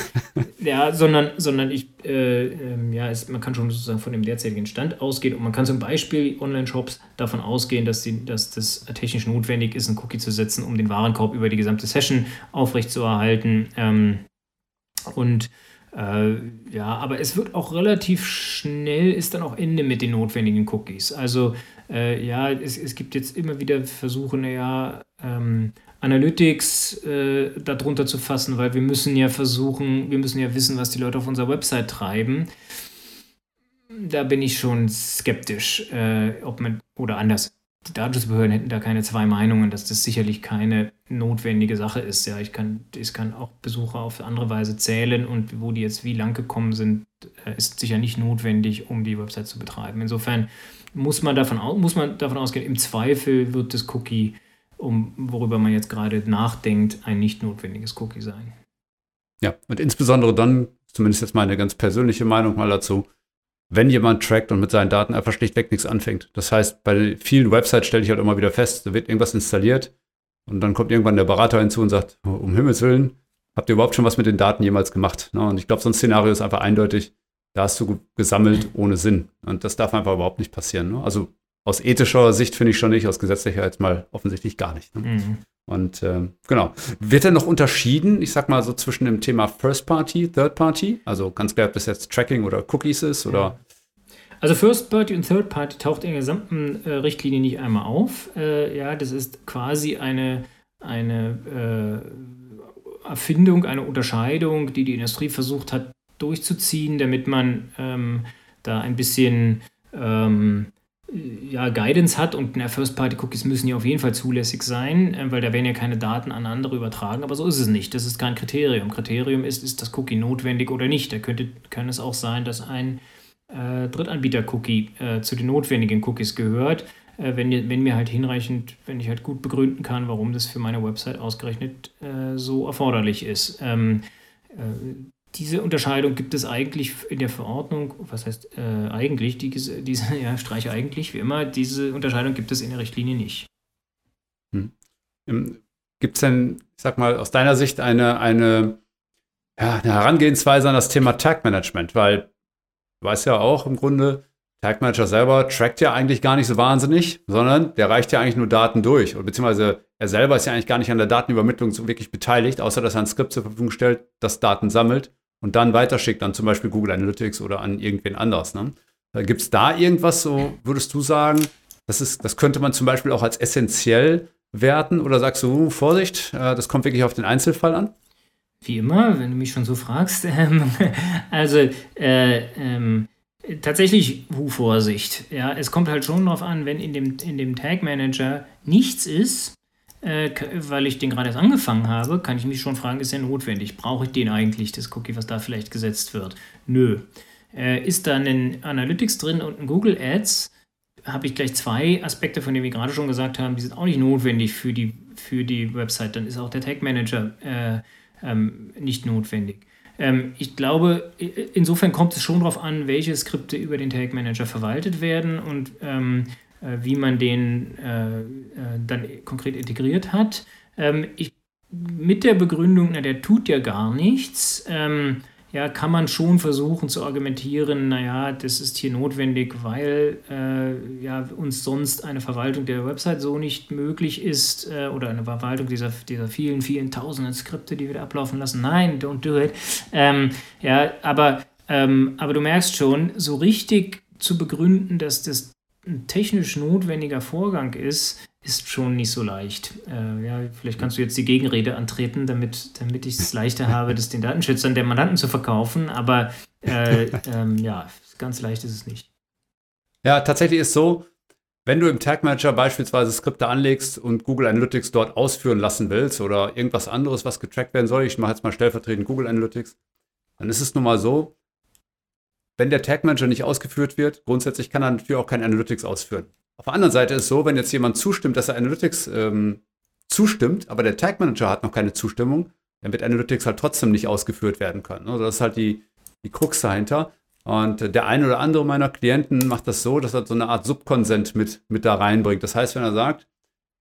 ja, sondern, sondern ich, äh, ähm, ja, es, man kann schon sozusagen von dem derzeitigen Stand ausgehen und man kann zum Beispiel Online-Shops davon ausgehen, dass, die, dass das technisch notwendig ist, einen Cookie zu setzen, um den Warenkorb über die gesamte Session aufrechtzuerhalten. Ähm, und äh, ja, aber es wird auch relativ schnell, ist dann auch Ende mit den notwendigen Cookies. Also äh, ja, es, es gibt jetzt immer wieder Versuche, naja, ähm, Analytics äh, darunter zu fassen, weil wir müssen ja versuchen, wir müssen ja wissen, was die Leute auf unserer Website treiben. Da bin ich schon skeptisch, äh, ob man, oder anders, die Datenschutzbehörden hätten da keine zwei Meinungen, dass das sicherlich keine notwendige Sache ist. Ja, ich kann, ich kann auch Besucher auf andere Weise zählen und wo die jetzt wie lang gekommen sind, äh, ist sicher nicht notwendig, um die Website zu betreiben. Insofern muss man davon, muss man davon ausgehen, im Zweifel wird das Cookie, um, worüber man jetzt gerade nachdenkt, ein nicht notwendiges Cookie sein. Ja, und insbesondere dann, zumindest jetzt meine ganz persönliche Meinung mal dazu, wenn jemand trackt und mit seinen Daten einfach schlichtweg nichts anfängt. Das heißt, bei vielen Websites stelle ich halt immer wieder fest, da wird irgendwas installiert und dann kommt irgendwann der Berater hinzu und sagt, um Himmels Willen, habt ihr überhaupt schon was mit den Daten jemals gemacht? Ne? Und ich glaube, so ein Szenario ist einfach eindeutig, da hast du gesammelt ohne Sinn. Und das darf einfach überhaupt nicht passieren. Ne? Also aus ethischer Sicht finde ich schon nicht, aus gesetzlicher jetzt mal offensichtlich gar nicht. Ne? Mhm. Und äh, genau. Wird denn noch unterschieden, ich sag mal so zwischen dem Thema First Party, Third Party? Also ganz klar, ob das jetzt Tracking oder Cookies ist oder. Also First Party und Third Party taucht in der gesamten äh, Richtlinie nicht einmal auf. Äh, ja, das ist quasi eine, eine äh, Erfindung, eine Unterscheidung, die die Industrie versucht hat durchzuziehen, damit man ähm, da ein bisschen ähm, ja, Guidance hat und First-Party-Cookies müssen ja auf jeden Fall zulässig sein, äh, weil da werden ja keine Daten an andere übertragen, aber so ist es nicht. Das ist kein Kriterium. Kriterium ist, ist das Cookie notwendig oder nicht. Da könnte, kann es auch sein, dass ein äh, Drittanbieter-Cookie äh, zu den notwendigen Cookies gehört, äh, wenn, wenn mir halt hinreichend, wenn ich halt gut begründen kann, warum das für meine Website ausgerechnet äh, so erforderlich ist. Ähm, äh, diese Unterscheidung gibt es eigentlich in der Verordnung, was heißt äh, eigentlich, die, diese, ja, streiche eigentlich, wie immer, diese Unterscheidung gibt es in der Richtlinie nicht. Hm. Gibt es denn, ich sag mal, aus deiner Sicht eine, eine, ja, eine Herangehensweise an das Thema Tag Management? Weil du weißt ja auch im Grunde, Tag Manager selber trackt ja eigentlich gar nicht so wahnsinnig, sondern der reicht ja eigentlich nur Daten durch. Oder beziehungsweise er selber ist ja eigentlich gar nicht an der Datenübermittlung so wirklich beteiligt, außer dass er ein Skript zur Verfügung stellt, das Daten sammelt und dann weiterschickt an zum Beispiel Google Analytics oder an irgendwen anders. Ne? Gibt es da irgendwas, so würdest du sagen, das, ist, das könnte man zum Beispiel auch als essentiell werten oder sagst du, Vorsicht, äh, das kommt wirklich auf den Einzelfall an? Wie immer, wenn du mich schon so fragst. Ähm, also äh, ähm, tatsächlich, hu, Vorsicht. Ja, es kommt halt schon darauf an, wenn in dem, in dem Tag Manager nichts ist, äh, weil ich den gerade erst angefangen habe, kann ich mich schon fragen, ist der notwendig? Brauche ich den eigentlich, das Cookie, was da vielleicht gesetzt wird? Nö. Äh, ist da ein Analytics drin und ein Google Ads? Habe ich gleich zwei Aspekte, von denen wir gerade schon gesagt haben, die sind auch nicht notwendig für die, für die Website. Dann ist auch der Tag Manager äh, ähm, nicht notwendig. Ähm, ich glaube, insofern kommt es schon darauf an, welche Skripte über den Tag Manager verwaltet werden und ähm, äh, wie man den äh, äh, dann konkret integriert hat. Ähm, ich, mit der Begründung, na, der tut ja gar nichts, ähm, ja, kann man schon versuchen zu argumentieren, naja, das ist hier notwendig, weil äh, ja, uns sonst eine Verwaltung der Website so nicht möglich ist äh, oder eine Verwaltung dieser, dieser vielen, vielen tausenden Skripte, die wir da ablaufen lassen. Nein, don't do it. Ähm, ja, aber, ähm, aber du merkst schon, so richtig zu begründen, dass das technisch notwendiger Vorgang ist, ist schon nicht so leicht. Äh, ja, vielleicht kannst du jetzt die Gegenrede antreten, damit, damit ich es leichter habe, das den Datenschützern der Mandanten zu verkaufen. Aber äh, ähm, ja, ganz leicht ist es nicht. Ja, tatsächlich ist so, wenn du im Tag Manager beispielsweise Skripte anlegst und Google Analytics dort ausführen lassen willst oder irgendwas anderes, was getrackt werden soll, ich mache jetzt mal stellvertretend Google Analytics, dann ist es nun mal so, wenn der Tag Manager nicht ausgeführt wird, grundsätzlich kann er natürlich auch kein Analytics ausführen. Auf der anderen Seite ist es so, wenn jetzt jemand zustimmt, dass er Analytics ähm, zustimmt, aber der Tag Manager hat noch keine Zustimmung, dann wird Analytics halt trotzdem nicht ausgeführt werden können. Also das ist halt die, die Krux dahinter. Und der eine oder andere meiner Klienten macht das so, dass er so eine Art Subkonsent mit, mit da reinbringt. Das heißt, wenn er sagt,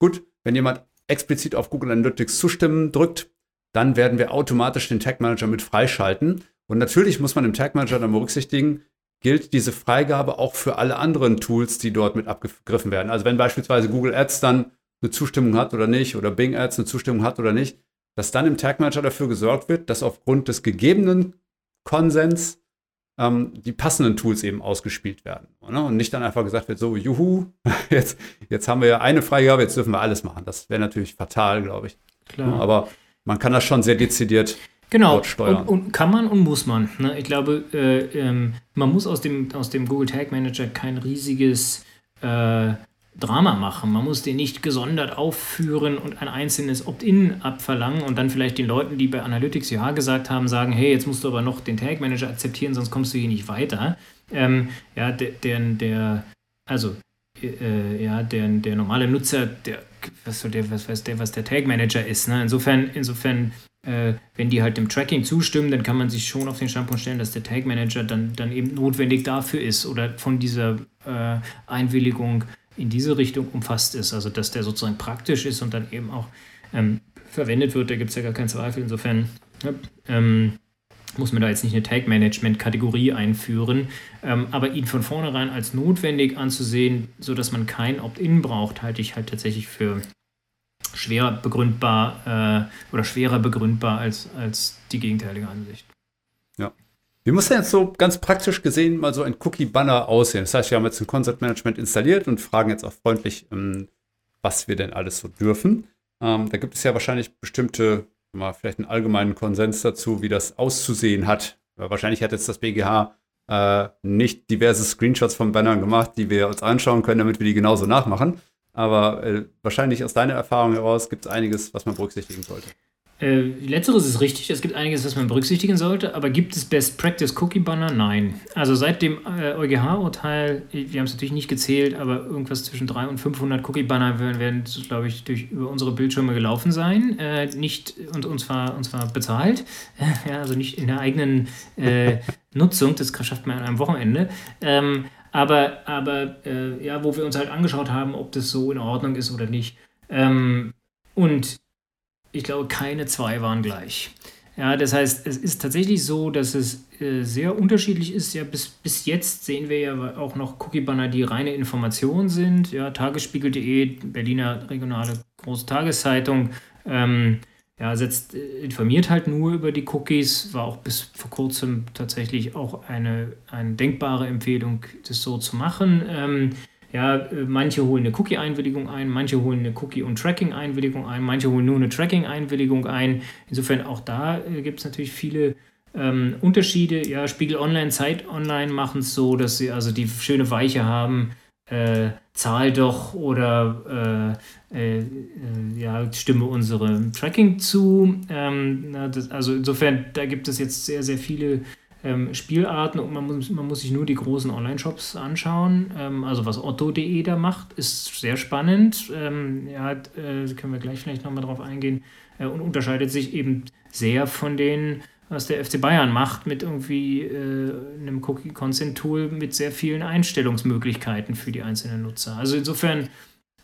gut, wenn jemand explizit auf Google Analytics zustimmen drückt, dann werden wir automatisch den Tag Manager mit freischalten. Und natürlich muss man im Tag Manager dann berücksichtigen, gilt diese Freigabe auch für alle anderen Tools, die dort mit abgegriffen werden. Also wenn beispielsweise Google Ads dann eine Zustimmung hat oder nicht oder Bing Ads eine Zustimmung hat oder nicht, dass dann im Tag Manager dafür gesorgt wird, dass aufgrund des gegebenen Konsens ähm, die passenden Tools eben ausgespielt werden. Ne? Und nicht dann einfach gesagt wird, so, juhu, jetzt, jetzt haben wir ja eine Freigabe, jetzt dürfen wir alles machen. Das wäre natürlich fatal, glaube ich. Klar. Aber man kann das schon sehr dezidiert genau. Und, und kann man und muss man. Ne? Ich glaube, äh, ähm, man muss aus dem, aus dem Google Tag Manager kein riesiges äh, Drama machen. Man muss den nicht gesondert aufführen und ein einzelnes Opt-in abverlangen und dann vielleicht den Leuten, die bei Analytics Ja gesagt haben, sagen, hey, jetzt musst du aber noch den Tag Manager akzeptieren, sonst kommst du hier nicht weiter. Ähm, ja, der, der, der also äh, ja, der, der normale Nutzer, der, was, der, was der, was der Tag Manager ist. Ne? Insofern, insofern äh, wenn die halt dem Tracking zustimmen, dann kann man sich schon auf den Standpunkt stellen, dass der Tag Manager dann, dann eben notwendig dafür ist oder von dieser äh, Einwilligung in diese Richtung umfasst ist. Also dass der sozusagen praktisch ist und dann eben auch ähm, verwendet wird, da gibt es ja gar keinen Zweifel. Insofern ja, ähm, muss man da jetzt nicht eine Tag-Management-Kategorie einführen, ähm, aber ihn von vornherein als notwendig anzusehen, sodass man kein Opt-in braucht, halte ich halt tatsächlich für schwer begründbar äh, oder schwerer begründbar als, als die gegenteilige Ansicht. Wie muss denn jetzt so ganz praktisch gesehen mal so ein Cookie-Banner aussehen? Das heißt, wir haben jetzt ein Concept Management installiert und fragen jetzt auch freundlich, ähm, was wir denn alles so dürfen. Ähm, da gibt es ja wahrscheinlich bestimmte, mal vielleicht einen allgemeinen Konsens dazu, wie das auszusehen hat. Weil wahrscheinlich hat jetzt das BGH äh, nicht diverse Screenshots von Bannern gemacht, die wir uns anschauen können, damit wir die genauso nachmachen. Aber äh, wahrscheinlich aus deiner Erfahrung heraus gibt es einiges, was man berücksichtigen sollte. Äh, letzteres ist richtig, es gibt einiges, was man berücksichtigen sollte, aber gibt es Best Practice Cookie Banner? Nein. Also seit dem äh, EuGH-Urteil, wir haben es natürlich nicht gezählt, aber irgendwas zwischen 300 und 500 Cookie Banner werden, werden glaube ich, durch, über unsere Bildschirme gelaufen sein. Äh, nicht, und, und, zwar, und zwar bezahlt, ja, also nicht in der eigenen äh, Nutzung, das schafft man an einem Wochenende. Ähm, aber aber äh, ja, wo wir uns halt angeschaut haben, ob das so in Ordnung ist oder nicht. Ähm, und ich glaube, keine zwei waren gleich. Ja, das heißt, es ist tatsächlich so, dass es äh, sehr unterschiedlich ist. Ja, bis, bis jetzt sehen wir ja auch noch Cookie-Banner, die reine Information sind. Ja, Tagesspiegel.de, Berliner regionale große Tageszeitung, ähm, ja, setzt, äh, informiert halt nur über die Cookies. War auch bis vor kurzem tatsächlich auch eine, eine denkbare Empfehlung, das so zu machen. Ähm, ja, äh, manche holen eine Cookie-Einwilligung ein, manche holen eine Cookie- und Tracking-Einwilligung ein, manche holen nur eine Tracking-Einwilligung ein. Insofern auch da äh, gibt es natürlich viele ähm, Unterschiede. Ja, Spiegel Online, Zeit Online machen es so, dass sie also die schöne Weiche haben, äh, zahl doch oder äh, äh, ja, stimme unserem Tracking zu. Ähm, na, das, also insofern, da gibt es jetzt sehr, sehr viele ähm, Spielarten und man muss, man muss sich nur die großen Online-Shops anschauen. Ähm, also was Otto.de da macht, ist sehr spannend. Ähm, ja, äh, können wir gleich vielleicht nochmal drauf eingehen äh, und unterscheidet sich eben sehr von den was der FC Bayern macht mit irgendwie äh, einem Cookie-Consent-Tool mit sehr vielen Einstellungsmöglichkeiten für die einzelnen Nutzer. Also insofern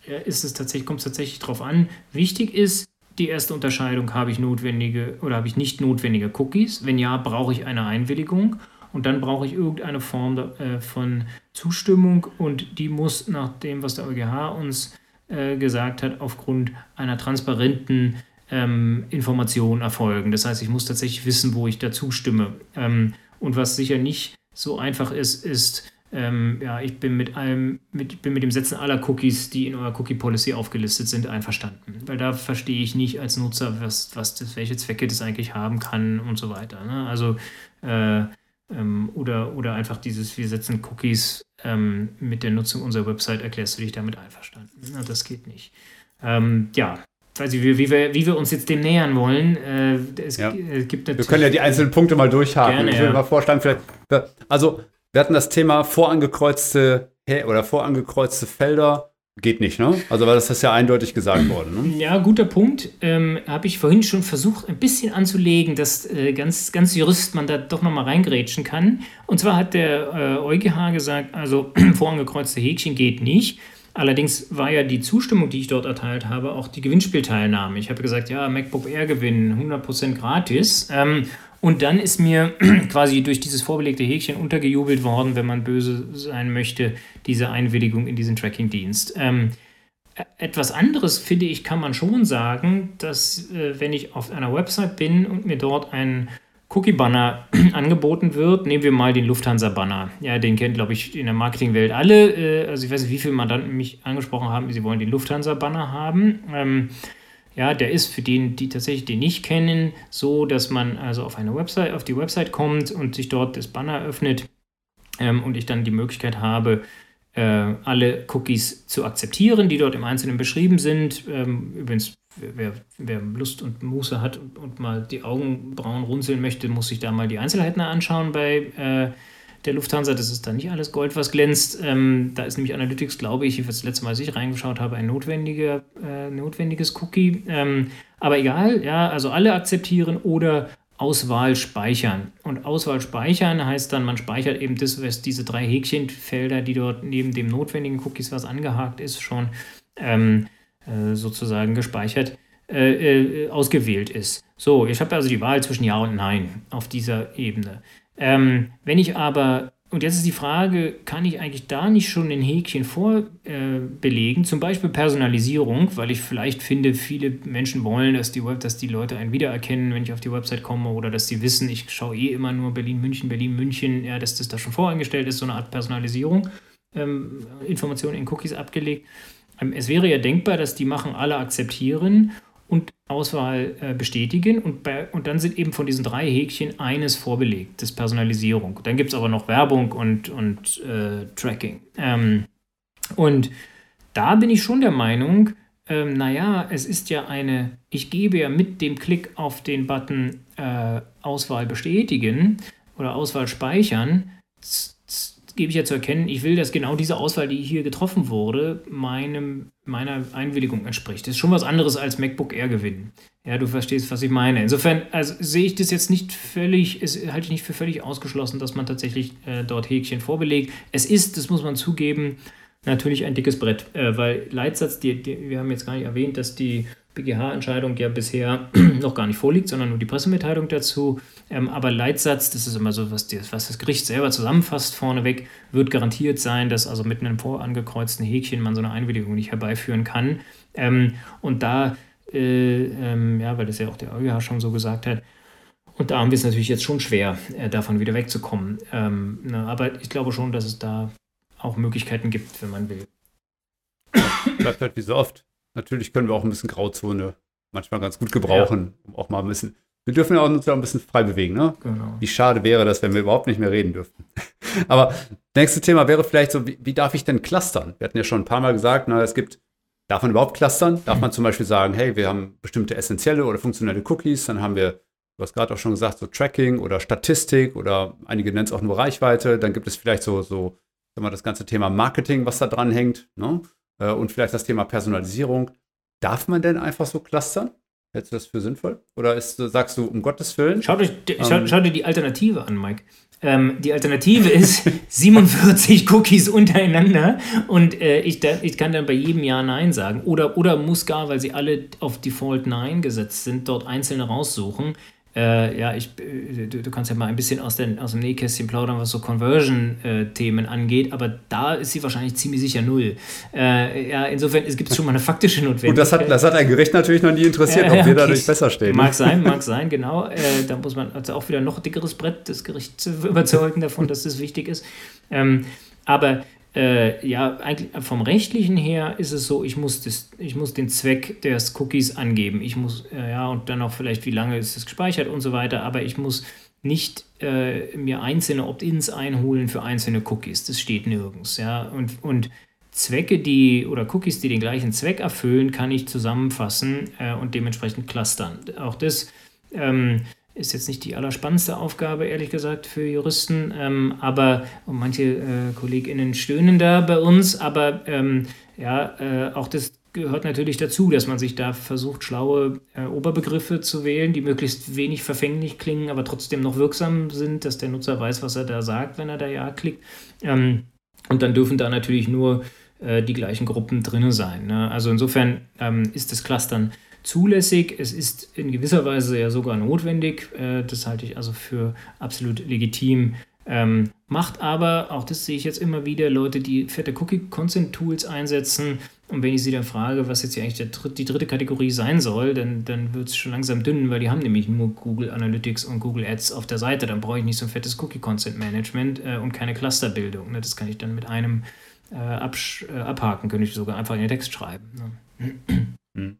äh, ist es tatsächlich, kommt es tatsächlich darauf an. Wichtig ist, die erste Unterscheidung, habe ich notwendige oder habe ich nicht notwendige Cookies? Wenn ja, brauche ich eine Einwilligung und dann brauche ich irgendeine Form äh, von Zustimmung und die muss nach dem, was der EuGH uns äh, gesagt hat, aufgrund einer transparenten ähm, Information erfolgen. Das heißt, ich muss tatsächlich wissen, wo ich dazu stimme. Ähm, und was sicher nicht so einfach ist, ist, ähm, ja, ich bin mit allem, mit, bin mit dem Setzen aller Cookies, die in eurer Cookie Policy aufgelistet sind, einverstanden. Weil da verstehe ich nicht als Nutzer, was, was das, welche Zwecke das eigentlich haben kann und so weiter. Ne? Also äh, ähm, oder, oder einfach dieses, wir setzen Cookies ähm, mit der Nutzung unserer Website, erklärst du dich damit einverstanden. Na, das geht nicht. Ähm, weiß ich, wie, wie, wir, wie wir uns jetzt dem nähern wollen. Äh, es ja. gibt Wir können ja die einzelnen Punkte mal durchhaken. Gerne, ich will ja. mal vorschlagen, vielleicht, also Wir hatten das Thema vorangekreuzte oder vorangekreuzte Felder Geht nicht, ne? Also, weil das ist ja eindeutig gesagt worden. Ne? Ja, guter Punkt. Ähm, Habe ich vorhin schon versucht, ein bisschen anzulegen, dass äh, ganz, ganz Jurist man da doch nochmal reingrätschen kann. Und zwar hat der äh, EuGH gesagt, also vorangekreuzte Häkchen geht nicht. Allerdings war ja die Zustimmung, die ich dort erteilt habe, auch die Gewinnspielteilnahme. Ich habe gesagt, ja, MacBook Air gewinnen, 100% gratis. Ähm, und dann ist mir quasi durch dieses vorbelegte Häkchen untergejubelt worden, wenn man böse sein möchte, diese Einwilligung in diesen Tracking-Dienst. Ähm, e-, etwas anderes, finde ich, kann man schon sagen, dass äh, wenn ich auf einer Website bin und mir dort ein Cookie-Banner angeboten wird, nehmen wir mal den Lufthansa-Banner. Ja, den kennt, glaube ich, in der Marketingwelt alle. Äh, also ich weiß nicht, wie viele Mandanten mich angesprochen haben, sie wollen den Lufthansa-Banner haben. Ähm, ja, der ist für den, die tatsächlich den nicht kennen, so, dass man also auf eine Website, auf die Website kommt und sich dort das Banner öffnet ähm, und ich dann die Möglichkeit habe, äh, alle Cookies zu akzeptieren, die dort im Einzelnen beschrieben sind. Ähm, übrigens, wer, wer, Lust und Muße hat und, und, mal die Augenbrauen runzeln möchte, muss sich da mal die Einzelheiten anschauen bei äh, der Lufthansa. Das ist da nicht alles Gold, was glänzt. Ähm, da ist nämlich Analytics, glaube ich, das letzte Mal, als ich reingeschaut habe, ein notwendiger, äh, notwendiges Cookie. Ähm, aber egal, ja, also alle akzeptieren oder Auswahl speichern. Und Auswahl speichern heißt dann, man speichert eben das, was diese drei Häkchenfelder, die dort neben dem notwendigen Cookies, was angehakt ist, schon ähm, äh, sozusagen gespeichert, äh, äh, ausgewählt ist. So, ich habe also die Wahl zwischen Ja und Nein auf dieser Ebene. Ähm, wenn ich aber, und jetzt ist die Frage, kann ich eigentlich da nicht schon ein Häkchen vorbelegen, äh, zum Beispiel Personalisierung, weil ich vielleicht finde, viele Menschen wollen, dass die, dass die Leute einen wiedererkennen, wenn ich auf die Website komme oder dass sie wissen, ich schaue eh immer nur Berlin, München, Berlin, München, ja, dass das da schon voreingestellt ist, so eine Art Personalisierung, ähm, Informationen in Cookies abgelegt. Ähm, es wäre ja denkbar, dass die machen alle akzeptieren und Auswahl äh, bestätigen und, bei, und dann sind eben von diesen drei Häkchen eines vorbelegt, das Personalisierung. Dann gibt es aber noch Werbung und, und äh, Tracking. Ähm, und da bin ich schon der Meinung, ähm, naja, es ist ja eine, ich gebe ja mit dem Klick auf den Button äh, Auswahl bestätigen oder Auswahl speichern, gebe ich ja zu erkennen, ich will, dass genau diese Auswahl, die hier getroffen wurde, meinem, meiner Einwilligung entspricht. Das ist schon was anderes als MacBook Air gewinnen. Ja, du verstehst, was ich meine. Insofern also, sehe ich das jetzt nicht völlig, ist, halte ich nicht für völlig ausgeschlossen, dass man tatsächlich äh, dort Häkchen vorbelegt. Es ist, das muss man zugeben, natürlich ein dickes Brett, äh, weil Leitsatz, die, die, wir haben jetzt gar nicht erwähnt, dass die BGH-Entscheidung ja bisher noch gar nicht vorliegt, sondern nur die Pressemitteilung dazu. Ähm, aber Leitsatz, das ist immer so, was, die, was das Gericht selber zusammenfasst vorneweg, wird garantiert sein, dass also mit einem vorangekreuzten Häkchen man so eine Einwilligung nicht herbeiführen kann. Ähm, und da, äh, ähm, ja, weil das ja auch der EuGH schon so gesagt hat, und da haben wir es natürlich jetzt schon schwer, äh, davon wieder wegzukommen. Ähm, na, ne, aber ich glaube schon, dass es da auch Möglichkeiten gibt, wenn man will. Bleibt halt wie so oft natürlich können wir auch ein bisschen Grauzone manchmal ganz gut gebrauchen, ja. um auch mal ein bisschen. Wir dürfen ja auch uns ja ein bisschen frei bewegen, ne? Genau. Wie schade wäre das, wenn wir überhaupt nicht mehr reden dürften. Aber nächstes Thema wäre vielleicht so, wie, wie, darf ich denn clustern? Wir hatten ja schon ein paar Mal gesagt, na, es gibt, darf man überhaupt clustern? Darf man zum Beispiel sagen, hey, wir haben bestimmte essentielle oder funktionelle Cookies, dann haben wir, du hast gerade auch schon gesagt, so Tracking oder Statistik oder einige nennen es auch nur Reichweite, dann gibt es vielleicht so, so, sag mal, das ganze Thema Marketing, was da dran hängt, ne? Äh, und vielleicht das Thema Personalisierung. Darf man denn einfach so clustern? Hältst du das für sinnvoll? Oder ist, sagst du, um Gottes Willen? Schau, dich, ähm, schau, schau dir die Alternative an, Mike. Ähm, die Alternative ist 47 Cookies untereinander und äh, ich, da, ich kann dann bei jedem Ja Nein sagen. Oder, oder muss gar, weil sie alle auf Default Nein gesetzt sind, dort einzelne raussuchen. Äh, ja, ich, äh, du, du, kannst ja mal ein bisschen aus, den, aus dem Nähkästchen plaudern, was so Conversion-Themen äh, angeht, aber da ist sie wahrscheinlich ziemlich sicher null. Äh, ja, insofern es gibt schon mal eine faktische Notwendigkeit. Und das hat, das hat ein Gericht natürlich noch nie interessiert, ob wir okay. dadurch besser stehen. Mag sein, mag sein, genau. Äh, da muss man also auch wieder noch dickeres Brett, das Gericht zu überzeugen davon, dass das wichtig ist. Ähm, aber äh, ja, eigentlich vom rechtlichen her ist es so, ich muss, das, ich muss den Zweck des Cookies angeben. Ich muss, äh, ja, und dann auch vielleicht, wie lange ist es gespeichert und so weiter, aber ich muss nicht äh, mir einzelne Opt-ins einholen für einzelne Cookies. Das steht nirgends, ja. Und, und Zwecke, die oder Cookies, die den gleichen Zweck erfüllen, kann ich zusammenfassen äh, und dementsprechend clustern. Auch das ähm, ist jetzt nicht die allerspannendste Aufgabe, ehrlich gesagt, für Juristen. Ähm, aber und manche äh, KollegInnen stöhnen da bei uns, aber ähm, ja, äh, auch das gehört natürlich dazu, dass man sich da versucht, schlaue äh, Oberbegriffe zu wählen, die möglichst wenig verfänglich klingen, aber trotzdem noch wirksam sind, dass der Nutzer weiß, was er da sagt, wenn er da Ja klickt. Ähm, und dann dürfen da natürlich nur äh, die gleichen Gruppen drin sein. Ne? Also insofern ähm, ist das Clustern zulässig. Es ist in gewisser Weise ja sogar notwendig. Äh, das halte ich also für absolut legitim. Ähm, macht aber, auch das sehe ich jetzt immer wieder, Leute, die fette Cookie-Consent-Tools einsetzen. Und wenn ich sie dann frage, was jetzt hier eigentlich der, die dritte Kategorie sein soll, dann, dann wird es schon langsam dünn, weil die haben nämlich nur Google Analytics und Google Ads auf der Seite. Dann brauche ich nicht so ein fettes Cookie-Consent-Management äh, und keine Clusterbildung. Ne? Das kann ich dann mit einem äh, äh, abhaken, könnte ich sogar einfach in den Text schreiben. Ne?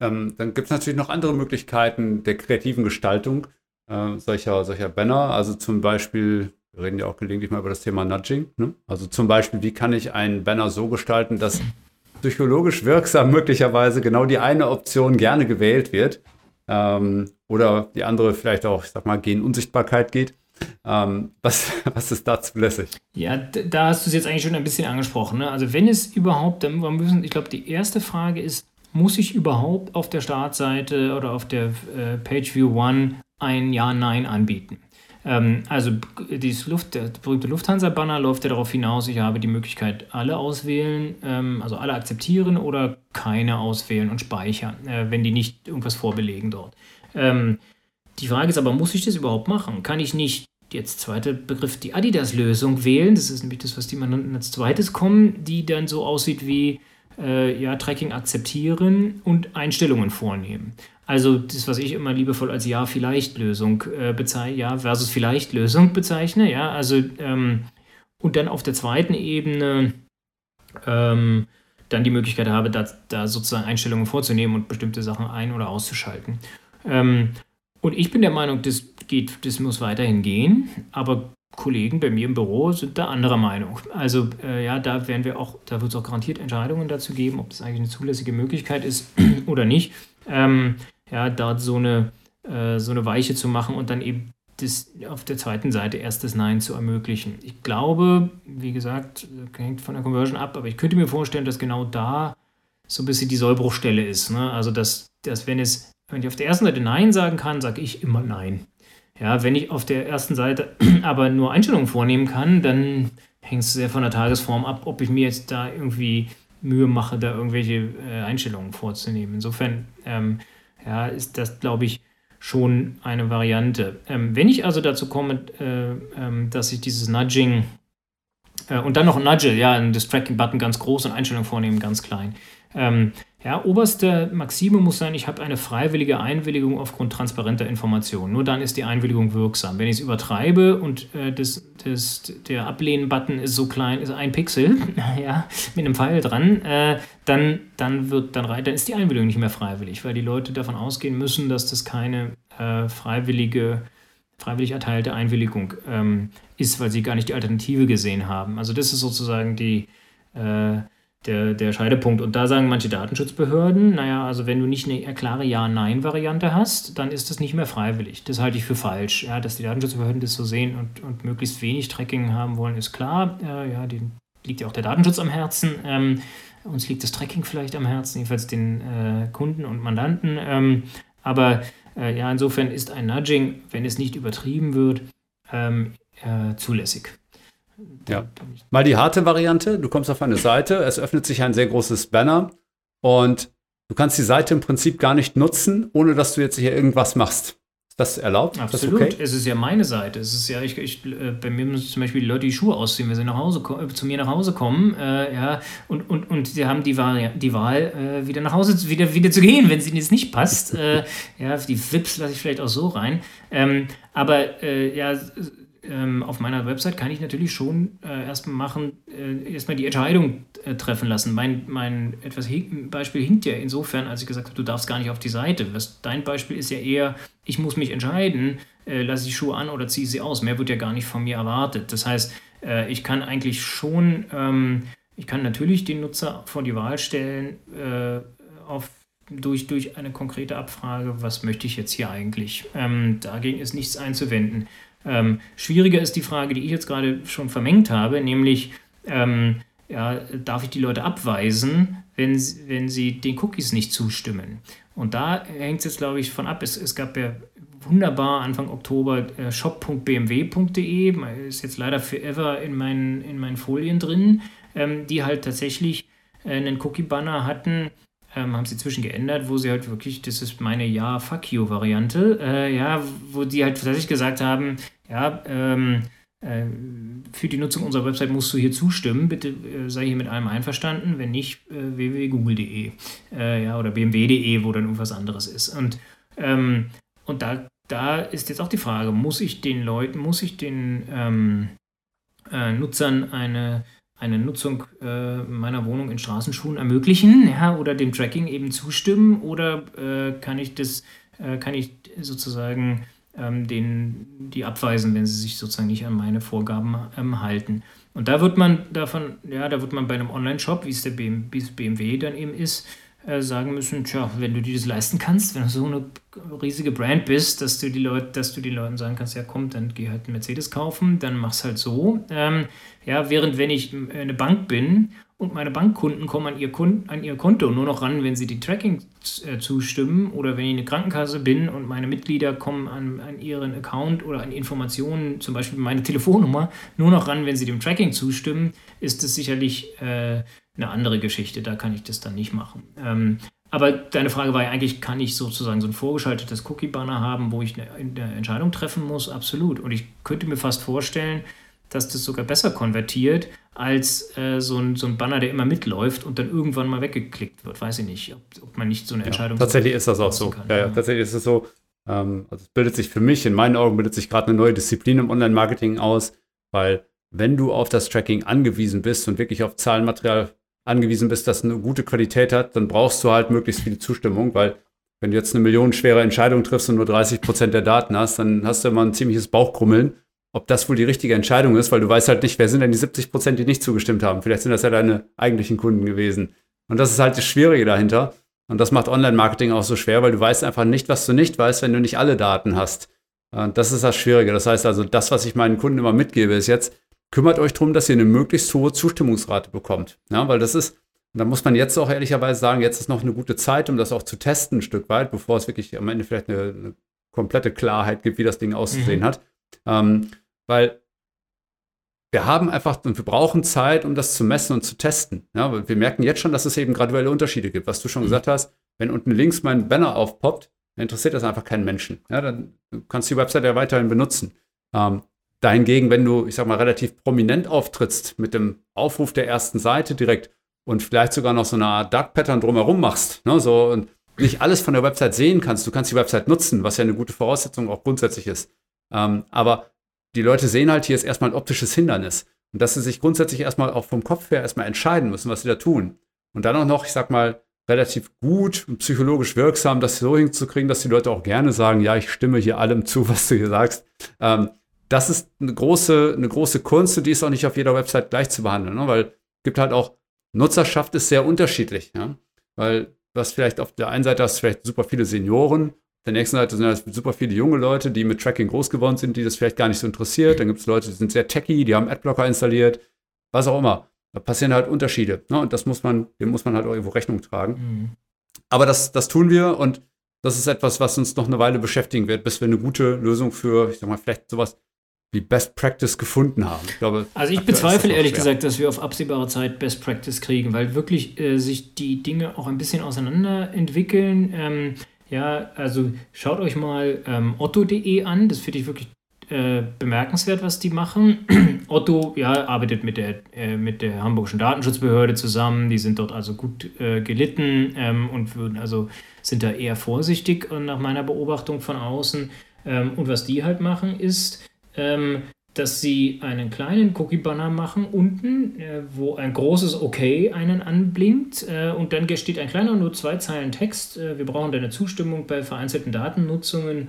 Hm. Ähm, dann gibt es natürlich noch andere Möglichkeiten der kreativen Gestaltung äh, solcher, solcher Banner. Also zum Beispiel, wir reden ja auch gelegentlich mal über das Thema Nudging. Ne? Also zum Beispiel, wie kann ich einen Banner so gestalten, dass psychologisch wirksam möglicherweise genau die eine Option gerne gewählt wird. Ähm, oder die andere vielleicht auch, ich sag mal, gegen Unsichtbarkeit geht. Ähm, was, was ist da zulässig? Ja, da hast du es jetzt eigentlich schon ein bisschen angesprochen. Ne? Also wenn es überhaupt, dann müssen, ich glaube, die erste Frage ist, muss ich überhaupt auf der Startseite oder auf der äh, Page View One ein Ja-Nein anbieten? Ähm, also dieses Luft, der berühmte Lufthansa-Banner läuft ja darauf hinaus, ich habe die Möglichkeit, alle auswählen, ähm, also alle akzeptieren oder keine auswählen und speichern, äh, wenn die nicht irgendwas vorbelegen dort. Ähm, die Frage ist aber, muss ich das überhaupt machen? Kann ich nicht jetzt zweiter Begriff, die Adidas-Lösung wählen? Das ist nämlich das, was die Mandanten als zweites kommen, die dann so aussieht wie äh, ja, Tracking akzeptieren und Einstellungen vornehmen. Also das, was ich immer liebevoll als Ja-Vielleicht-Lösung äh, bezeichne, Ja versus Vielleicht-Lösung bezeichne, ja, also ähm, und dann auf der zweiten Ebene ähm, dann die Möglichkeit habe, da, da, sozusagen Einstellungen vorzunehmen und bestimmte Sachen ein- oder auszuschalten. Ähm, und ich bin der Meinung, das geht, das muss weiterhin gehen, aber Kollegen bei mir im Büro sind da anderer Meinung. Also äh, ja, da werden wir auch, da wird es auch garantiert Entscheidungen dazu geben, ob das eigentlich eine zulässige Möglichkeit ist oder nicht. Ähm, ja, dort so eine, äh, so eine Weiche zu machen und dann eben das auf der zweiten Seite erst das Nein zu ermöglichen. Ich glaube, wie gesagt, hängt von der Conversion ab, aber ich könnte mir vorstellen, dass genau da so ein bisschen die Sollbruchstelle ist. Ne? Also, dass, dass wenn es, wenn ich auf der ersten Seite Nein sagen kann, sage ich immer Nein. Ja, wenn ich auf der ersten Seite aber nur Einstellungen vornehmen kann, dann hängt es sehr von der Tagesform ab, ob ich mir jetzt da irgendwie Mühe mache, da irgendwelche äh, Einstellungen vorzunehmen. Insofern ähm, ja, ist das, glaube ich, schon eine Variante. Ähm, wenn ich also dazu komme, äh, äh, dass ich dieses Nudging äh, und dann noch ein Nudge, ja, ein Distracting-Button ganz groß und Einstellungen vornehmen ganz klein. Ähm, ja, oberste Maxime muss sein, ich habe eine freiwillige Einwilligung aufgrund transparenter Informationen. Nur dann ist die Einwilligung wirksam. Wenn ich es übertreibe und äh, das, das, der Ablehnen-Button ist so klein, ist ein Pixel, ja, mit einem Pfeil dran, äh, dann, dann, wird, dann, dann ist die Einwilligung nicht mehr freiwillig, weil die Leute davon ausgehen müssen, dass das keine äh, freiwillige, freiwillig erteilte Einwilligung ähm, ist, weil sie gar nicht die Alternative gesehen haben. Also das ist sozusagen die äh, der, der Scheidepunkt. Und da sagen manche Datenschutzbehörden, naja, also wenn du nicht eine klare Ja-Nein-Variante hast, dann ist das nicht mehr freiwillig. Das halte ich für falsch. Ja, dass die Datenschutzbehörden das so sehen und, und möglichst wenig Tracking haben wollen, ist klar. Äh, ja, denen liegt ja auch der Datenschutz am Herzen. Ähm, uns liegt das Tracking vielleicht am Herzen, jedenfalls den äh, Kunden und Mandanten. Ähm, aber äh, ja, insofern ist ein Nudging, wenn es nicht übertrieben wird, ähm, äh, zulässig. Ja. Mal die harte Variante. Du kommst auf eine Seite, es öffnet sich ein sehr großes Banner und du kannst die Seite im Prinzip gar nicht nutzen, ohne dass du jetzt hier irgendwas machst. Ist das erlaubt? Absolut. Das okay? Es ist ja meine Seite. Es ist ja, ich, ich äh, bei mir müssen zum Beispiel die Leute die Schuhe ausziehen, wenn sie nach Hause äh, zu mir nach Hause kommen, äh, ja, und, und, und sie haben die Wahl, die Wahl äh, wieder nach Hause wieder, wieder zu gehen, wenn es ihnen jetzt nicht passt. Äh, ja, die Vips lasse ich vielleicht auch so rein. Ähm, aber äh, ja, ähm, auf meiner Website kann ich natürlich schon äh, erstmal machen, äh, erstmal die Entscheidung äh, treffen lassen. Mein, mein etwas Beispiel hinkt ja insofern, als ich gesagt habe, du darfst gar nicht auf die Seite. Was, dein Beispiel ist ja eher, ich muss mich entscheiden, äh, lasse ich Schuhe an oder ziehe sie aus. Mehr wird ja gar nicht von mir erwartet. Das heißt, äh, ich kann eigentlich schon, ähm, ich kann natürlich den Nutzer vor die Wahl stellen, äh, auf durch, durch eine konkrete Abfrage, was möchte ich jetzt hier eigentlich? Ähm, dagegen ist nichts einzuwenden. Ähm, schwieriger ist die Frage, die ich jetzt gerade schon vermengt habe, nämlich, ähm, ja, darf ich die Leute abweisen, wenn, wenn sie den Cookies nicht zustimmen? Und da hängt es jetzt, glaube ich, von ab. Es, es gab ja wunderbar Anfang Oktober äh, shop.bmw.de, ist jetzt leider forever in meinen, in meinen Folien drin, ähm, die halt tatsächlich äh, einen Cookie-Banner hatten, ähm, haben sie zwischen geändert, wo sie halt wirklich, das ist meine Ja, fuck you Variante, äh, ja, wo die halt tatsächlich gesagt haben, ja, ähm, äh, für die Nutzung unserer Website musst du hier zustimmen. Bitte äh, sei hier mit allem einverstanden. Wenn nicht, äh, www.google.de äh, ja, oder bmw.de, wo dann irgendwas anderes ist. Und, ähm, und da, da ist jetzt auch die Frage, muss ich den Leuten, muss ich den ähm, äh, Nutzern eine eine Nutzung äh, meiner Wohnung in Straßenschuhen ermöglichen ja, oder dem Tracking eben zustimmen oder äh, kann ich das, äh, kann ich sozusagen ähm, den, die abweisen, wenn sie sich sozusagen nicht an meine Vorgaben ähm, halten. Und da wird man davon, ja, da wird man bei einem Online-Shop, wie es der BMW dann eben ist, äh, sagen müssen, tja, wenn du dir das leisten kannst, wenn du so eine riesige Brand bist, dass du die Leute, dass du den Leuten sagen kannst, ja komm, dann geh halt einen Mercedes kaufen, dann mach's halt so. Ähm, ja, während wenn ich äh, eine Bank bin und meine Bankkunden kommen an ihr, Kunden, an ihr Konto nur noch ran, wenn sie die Tracking äh, zustimmen oder wenn ich eine Krankenkasse bin und meine Mitglieder kommen an, an ihren Account oder an Informationen, zum Beispiel meine Telefonnummer, nur noch ran, wenn sie dem Tracking zustimmen, ist es sicherlich äh, eine andere Geschichte. Da kann ich das dann nicht machen. Ähm, aber deine Frage war ja eigentlich, kann ich sozusagen so ein vorgeschaltetes Cookie-Banner haben, wo ich eine, eine, Entscheidung treffen muss? Absolut. Und ich könnte mir fast vorstellen, dass das sogar besser konvertiert als äh, so, ein, so ein Banner, der immer mitläuft und dann irgendwann mal weggeklickt wird. Weiß ich nicht, ob, ob man nicht so eine Entscheidung. Ja, tatsächlich ist das auch so. Ja, ja, tatsächlich ist es so. Ähm, also es bildet sich für mich, in meinen Augen bildet sich gerade eine neue Disziplin im Online-Marketing aus, weil wenn du auf das Tracking angewiesen bist und wirklich auf Zahlenmaterial angewiesen bist, das eine gute Qualität hat, dann brauchst du halt möglichst viel Zustimmung, weil wenn du jetzt eine millionenschwere Entscheidung triffst und nur 30 Prozent der Daten hast, dann hast du immer ein ziemliches Bauchkrummeln, ob das wohl die richtige Entscheidung ist, weil du weißt halt nicht, wer sind denn die 70 Prozent, die nicht zugestimmt haben. Vielleicht sind das ja deine eigentlichen Kunden gewesen. Und das ist halt das Schwierige dahinter. Und das macht Online-Marketing auch so schwer, weil du weißt einfach nicht, was du nicht weißt, wenn du nicht alle Daten hast. Und das ist das Schwierige. Das heißt also, das, was ich meinen Kunden immer mitgebe, ist jetzt, kümmert euch darum, dass ihr eine möglichst hohe Zustimmungsrate bekommt. Ja, weil das ist, da muss man jetzt auch ehrlicherweise sagen, jetzt ist noch eine gute Zeit, um das auch zu testen, ein Stück weit, bevor es wirklich am Ende vielleicht eine, eine komplette Klarheit gibt, wie das Ding auszusehen mhm. hat. Ähm, weil wir haben einfach und wir brauchen Zeit, um das zu messen und zu testen. Ja, wir merken jetzt schon, dass es eben graduelle Unterschiede gibt. Was du schon mhm. gesagt hast, wenn unten links mein Banner aufpoppt, dann interessiert das einfach keinen Menschen. Ja, dann kannst du die Website ja weiterhin benutzen. Ähm, Dahingegen, wenn du, ich sag mal, relativ prominent auftrittst mit dem Aufruf der ersten Seite direkt und vielleicht sogar noch so eine Art Dark Pattern drumherum machst, ne, so und nicht alles von der Website sehen kannst, du kannst die Website nutzen, was ja eine gute Voraussetzung auch grundsätzlich ist. Ähm, aber die Leute sehen halt, hier ist erstmal ein optisches Hindernis. Und dass sie sich grundsätzlich erstmal auch vom Kopf her erstmal entscheiden müssen, was sie da tun. Und dann auch noch, ich sag mal, relativ gut und psychologisch wirksam, das so hinzukriegen, dass die Leute auch gerne sagen, ja, ich stimme hier allem zu, was du hier sagst. Ähm, das ist eine große, eine große Kunst und die ist auch nicht auf jeder Website gleich zu behandeln, ne? weil es gibt halt auch, Nutzerschaft ist sehr unterschiedlich, ja? weil was vielleicht auf der einen Seite hast, vielleicht super viele Senioren, der nächsten Seite sind halt super viele junge Leute, die mit Tracking groß geworden sind, die das vielleicht gar nicht so interessiert. Dann gibt es Leute, die sind sehr techy, die haben Adblocker installiert, was auch immer. Da passieren halt Unterschiede. Ne? Und das muss man, dem muss man halt auch irgendwo Rechnung tragen. Mhm. Aber das, das tun wir und das ist etwas, was uns noch eine Weile beschäftigen wird, bis wir eine gute Lösung für, ich sag mal, vielleicht sowas wie Best Practice gefunden haben. Ich glaube, also ich bezweifle ehrlich schwer. gesagt, dass wir auf absehbare Zeit Best Practice kriegen, weil wirklich äh, sich die Dinge auch ein bisschen auseinander entwickeln. Ähm, ja, also schaut euch mal ähm, otto.de an, das finde ich wirklich äh, bemerkenswert, was die machen. Otto ja, arbeitet mit der, äh, mit der Hamburgischen Datenschutzbehörde zusammen, die sind dort also gut äh, gelitten ähm, und würden also sind da eher vorsichtig äh, nach meiner Beobachtung von außen. Ähm, und was die halt machen, ist, ähm, dass sie einen kleinen Cookie-Banner machen unten, äh, wo ein großes OK einen anblinkt äh, und dann steht ein kleiner, nur zwei Zeilen Text. Äh, wir brauchen deine Zustimmung bei vereinzelten Datennutzungen,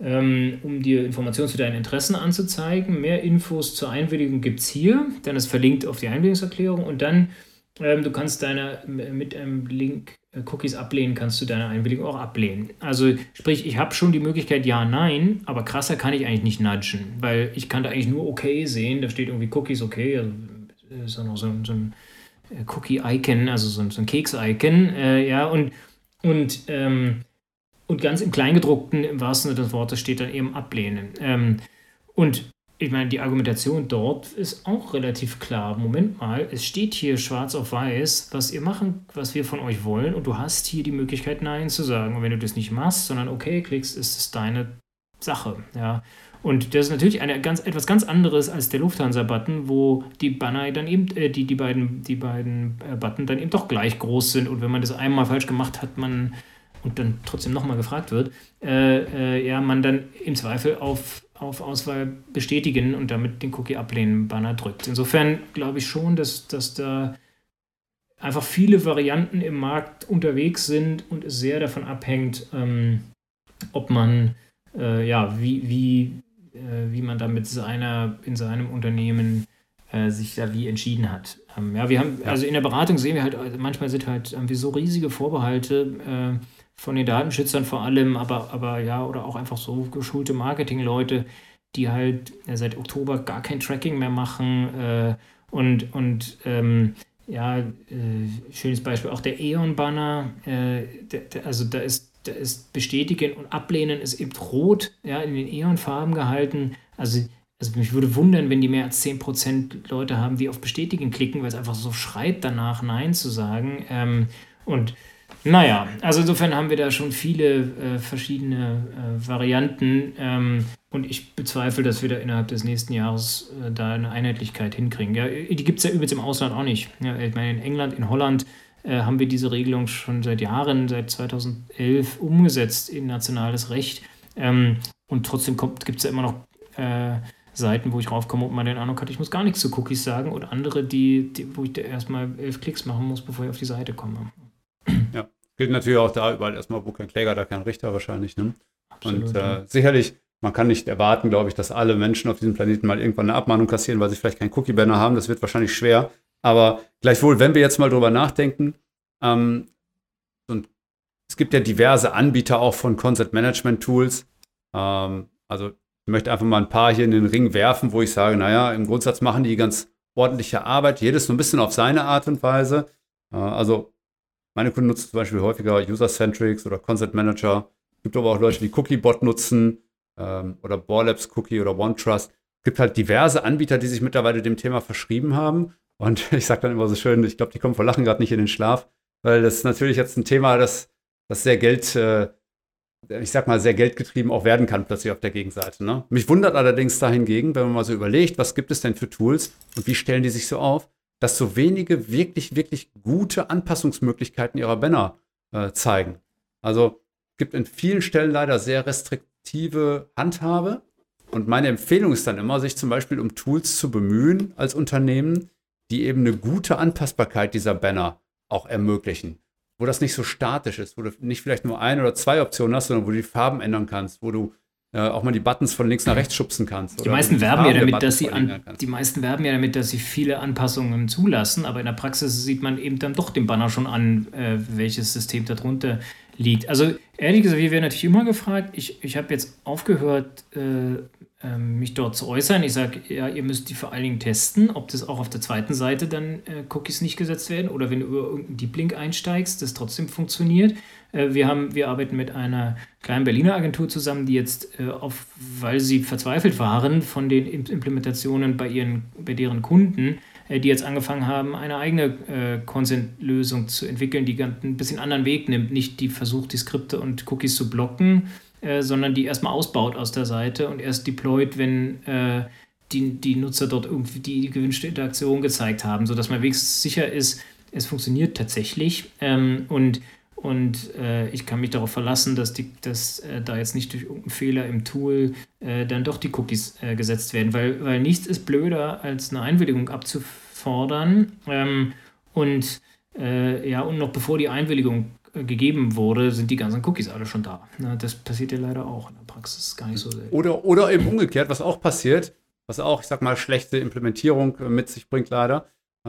ähm, um dir Informationen zu deinen Interessen anzuzeigen. Mehr Infos zur Einwilligung gibt es hier, dann ist verlinkt auf die Einwilligungserklärung und dann ähm, du kannst deine mit einem Link Cookies ablehnen, kannst du deine Einwilligung auch ablehnen. Also sprich, ich habe schon die Möglichkeit ja, nein, aber krasser kann ich eigentlich nicht nudgen, weil ich kann da eigentlich nur okay sehen, da steht irgendwie Cookies okay, also ist auch noch so, so ein äh, Cookie-Icon, also so, so ein Keks-Icon, äh, ja, und, und, ähm, und ganz im Kleingedruckten, im wahrsten Sinne des Wortes, steht dann eben ablehnen. Ähm, und ich meine, die Argumentation dort ist auch relativ klar. Moment mal, es steht hier schwarz auf weiß, was ihr machen, was wir von euch wollen, und du hast hier die Möglichkeit, Nein zu sagen. Und wenn du das nicht machst, sondern okay klickst, ist es deine Sache. Ja. Und das ist natürlich eine ganz, etwas ganz anderes als der Lufthansa-Button, wo die Banner dann eben, äh, die, die beiden, die beiden äh, Button dann eben doch gleich groß sind. Und wenn man das einmal falsch gemacht hat, man und dann trotzdem nochmal gefragt wird, äh, äh, ja, man dann im Zweifel auf auf Auswahl bestätigen und damit den Cookie ablehnen Banner drückt. Insofern glaube ich schon, dass, dass da einfach viele Varianten im Markt unterwegs sind und es sehr davon abhängt, ähm, ob man, äh, ja, wie, wie, äh, wie man da mit seiner, in seinem Unternehmen äh, sich da wie entschieden hat. Ähm, ja, wir haben, also in der Beratung sehen wir halt, manchmal sind halt, haben wir so riesige Vorbehalte, äh, von den Datenschützern vor allem, aber, aber ja, oder auch einfach so geschulte Marketingleute, die halt ja, seit Oktober gar kein Tracking mehr machen äh, und, und ähm, ja, äh, schönes Beispiel, auch der E.ON-Banner, äh, also da ist, da ist Bestätigen und Ablehnen ist eben rot, ja, in den E.ON-Farben gehalten. Also, also mich würde wundern, wenn die mehr als 10% Leute haben, die auf Bestätigen klicken, weil es einfach so schreit danach, Nein zu sagen. Ähm, und naja, also insofern haben wir da schon viele äh, verschiedene äh, Varianten ähm, und ich bezweifle, dass wir da innerhalb des nächsten Jahres äh, da eine Einheitlichkeit hinkriegen. Ja, die gibt es ja übrigens im Ausland auch nicht. Ja, ich meine, in England, in Holland äh, haben wir diese Regelung schon seit Jahren, seit 2011 umgesetzt in nationales Recht. Ähm, und trotzdem gibt es ja immer noch äh, Seiten, wo ich raufkomme und man den Eindruck hat, ich muss gar nichts zu Cookies sagen und andere, die, die wo ich erstmal elf Klicks machen muss, bevor ich auf die Seite komme. Gilt natürlich auch da überall erstmal, wo kein Kläger, da kein Richter wahrscheinlich. Ne? Absolut, und äh, sicherlich, man kann nicht erwarten, glaube ich, dass alle Menschen auf diesem Planeten mal irgendwann eine Abmahnung kassieren, weil sie vielleicht keinen Cookie-Banner haben. Das wird wahrscheinlich schwer. Aber gleichwohl, wenn wir jetzt mal drüber nachdenken, ähm, und es gibt ja diverse Anbieter auch von Concept Management Tools. Ähm, also ich möchte einfach mal ein paar hier in den Ring werfen, wo ich sage, naja, im Grundsatz machen die ganz ordentliche Arbeit, jedes so ein bisschen auf seine Art und Weise. Äh, also meine Kunden nutzen zum Beispiel häufiger User-Centrics oder Concept Manager. Es gibt aber auch Leute, die Cookiebot nutzen ähm, oder Borlabs Cookie oder OneTrust. Es gibt halt diverse Anbieter, die sich mittlerweile dem Thema verschrieben haben. Und ich sage dann immer so schön, ich glaube, die kommen vor Lachen gerade nicht in den Schlaf, weil das ist natürlich jetzt ein Thema, das, das sehr Geld, äh, ich sag mal, sehr geldgetrieben auch werden kann, plötzlich auf der Gegenseite. Ne? Mich wundert allerdings dahingegen, wenn man mal so überlegt, was gibt es denn für Tools und wie stellen die sich so auf, dass so wenige wirklich, wirklich gute Anpassungsmöglichkeiten ihrer Banner äh, zeigen. Also gibt in vielen Stellen leider sehr restriktive Handhabe. Und meine Empfehlung ist dann immer, sich zum Beispiel um Tools zu bemühen als Unternehmen, die eben eine gute Anpassbarkeit dieser Banner auch ermöglichen. Wo das nicht so statisch ist, wo du nicht vielleicht nur ein oder zwei Optionen hast, sondern wo du die Farben ändern kannst, wo du auch mal die Buttons von links nach rechts schubsen kannst. Die meisten werben ja damit, dass sie an, die meisten werben ja damit, dass sie viele Anpassungen zulassen, aber in der Praxis sieht man eben dann doch den Banner schon an, äh, welches System darunter liegt. Also ehrlich gesagt, wir werden natürlich immer gefragt. Ich, ich habe jetzt aufgehört, äh, ähm, mich dort zu äußern. Ich sage, ja, ihr müsst die vor allen Dingen testen, ob das auch auf der zweiten Seite dann äh, Cookies nicht gesetzt werden oder wenn du über irgendeinen Deep Link einsteigst, das trotzdem funktioniert. Äh, wir, haben, wir arbeiten mit einer kleinen Berliner Agentur zusammen, die jetzt, äh, auf, weil sie verzweifelt waren von den Implementationen bei, ihren, bei deren Kunden, äh, die jetzt angefangen haben, eine eigene Consent-Lösung zu entwickeln, die ein bisschen anderen Weg nimmt. Nicht die versucht, die Skripte und Cookies zu blocken, sondern die erstmal ausbaut aus der Seite und erst deployt, wenn die, die Nutzer dort irgendwie die, die gewünschte Interaktion gezeigt haben, sodass man wenigstens sicher ist, es funktioniert tatsächlich. Ähm, und und äh, ich kann mich darauf verlassen, dass, die, dass äh, da jetzt nicht durch irgendeinen Fehler im Tool äh, dann doch die Cookies äh, gesetzt werden. Weil, weil nichts ist blöder, als eine Einwilligung abzufordern. Ähm, und, äh, ja, und noch bevor die Einwilligung äh, gegeben wurde, sind die ganzen Cookies alle schon da. Na, das passiert ja leider auch in der Praxis gar nicht so selten. Oder, oder eben umgekehrt, was auch passiert, was auch, ich sag mal, schlechte Implementierung mit sich bringt leider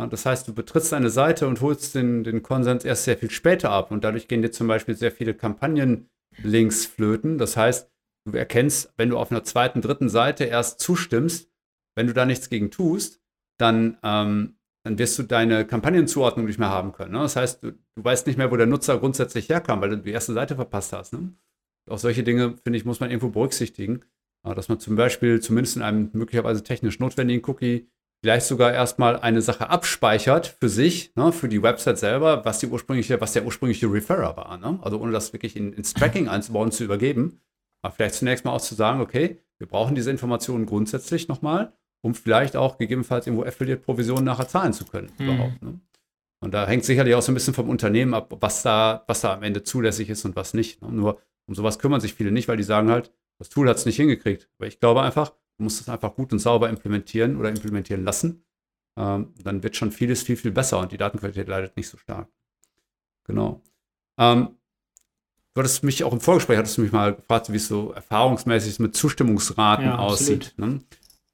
das heißt, du betrittst eine Seite und holst den, den Konsens erst sehr viel später ab. Und dadurch gehen dir zum Beispiel sehr viele Kampagnenlinks flöten. Das heißt, du erkennst, wenn du auf einer zweiten, dritten Seite erst zustimmst, wenn du da nichts gegen tust, dann, ähm, dann wirst du deine Kampagnenzuordnung nicht mehr haben können. Ne? Das heißt, du, du, weißt nicht mehr, wo der Nutzer grundsätzlich herkam, weil du die erste Seite verpasst hast. Ne? Auch solche Dinge, finde ich, muss man irgendwo berücksichtigen. Dass man zum Beispiel zumindest in einem möglicherweise technisch notwendigen Cookie vielleicht sogar erstmal eine Sache abspeichert für sich, ne, für die Website selber, was die ursprüngliche, was der ursprüngliche Referrer war. Ne? Also ohne das wirklich in, ins Tracking einzubauen, zu übergeben. Aber vielleicht zunächst mal auch zu sagen, okay, wir brauchen diese Informationen grundsätzlich nochmal, um vielleicht auch gegebenenfalls irgendwo Affiliate-Provisionen nachher zahlen zu können. Mhm. Überhaupt, ne? Und da hängt sicherlich auch so ein bisschen vom Unternehmen ab, was da, was da am Ende zulässig ist und was nicht. Ne? Nur um sowas kümmern sich viele nicht, weil die sagen halt, das Tool hat es nicht hingekriegt. Aber ich glaube einfach, Du musst es einfach gut und sauber implementieren oder implementieren lassen. Ähm, dann wird schon vieles viel, viel besser und die Datenqualität leidet nicht so stark. Genau. Ähm, du hattest mich auch im Vorgespräch, hattest du mich mal gefragt, wie es so erfahrungsmäßig mit Zustimmungsraten ja, aussieht. Ne?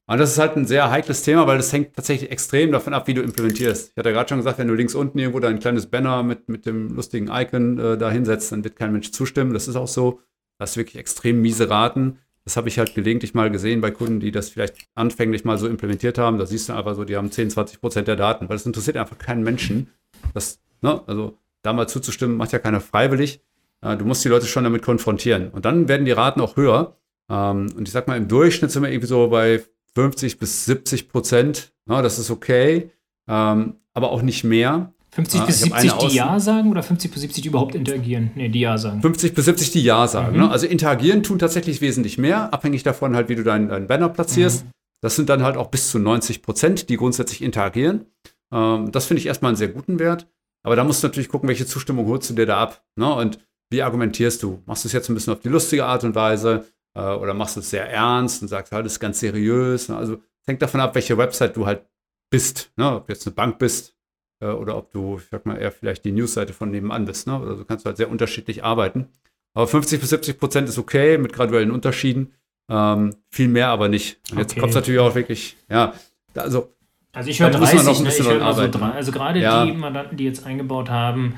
Und das ist halt ein sehr heikles Thema, weil das hängt tatsächlich extrem davon ab, wie du implementierst. Ich hatte gerade schon gesagt, wenn du links unten irgendwo dein kleines Banner mit, mit dem lustigen Icon äh, da hinsetzt, dann wird kein Mensch zustimmen. Das ist auch so. Das ist wirklich extrem miese Raten. Das habe ich halt gelegentlich mal gesehen bei Kunden, die das vielleicht anfänglich mal so implementiert haben. Da siehst du einfach so, die haben 10, 20 Prozent der Daten, weil es interessiert einfach keinen Menschen. Das, ne, also da mal zuzustimmen, macht ja keiner freiwillig. Äh, du musst die Leute schon damit konfrontieren. Und dann werden die Raten auch höher. Ähm, und ich sag mal, im Durchschnitt sind wir irgendwie so bei 50 bis 70 Prozent. Ne, das ist okay, ähm, aber auch nicht mehr. 50 ah, bis 70 die Ja sagen oder 50 bis 70 überhaupt interagieren? Nee, die Ja sagen. 50 bis 70 die Ja sagen. Mhm. Ne? Also interagieren tun tatsächlich wesentlich mehr, abhängig davon halt, wie du deinen dein Banner platzierst. Mhm. Das sind dann halt auch bis zu 90 Prozent, die grundsätzlich interagieren. Ähm, das finde ich erstmal einen sehr guten Wert. Aber da musst du natürlich gucken, welche Zustimmung holst du dir da ab. Ne? Und wie argumentierst du? Machst du es jetzt ein bisschen auf die lustige Art und Weise äh, oder machst du es sehr ernst und sagst halt, das ist ganz seriös. Ne? Also hängt davon ab, welche Website du halt bist. Ne? Ob du jetzt eine Bank bist äh, oder ob du, ich sag mal, eher vielleicht die Newsseite von nebenan bist. Ne? Also du kannst halt sehr unterschiedlich arbeiten. Aber 50 bis 70 Prozent ist okay mit graduellen Unterschieden. Ähm, viel mehr aber nicht. Und jetzt okay. kommt es natürlich auch wirklich, ja, also. Also ich höre 30, noch ein ne? ich höre so drei, also gerade ja. die Mandanten, die jetzt eingebaut haben,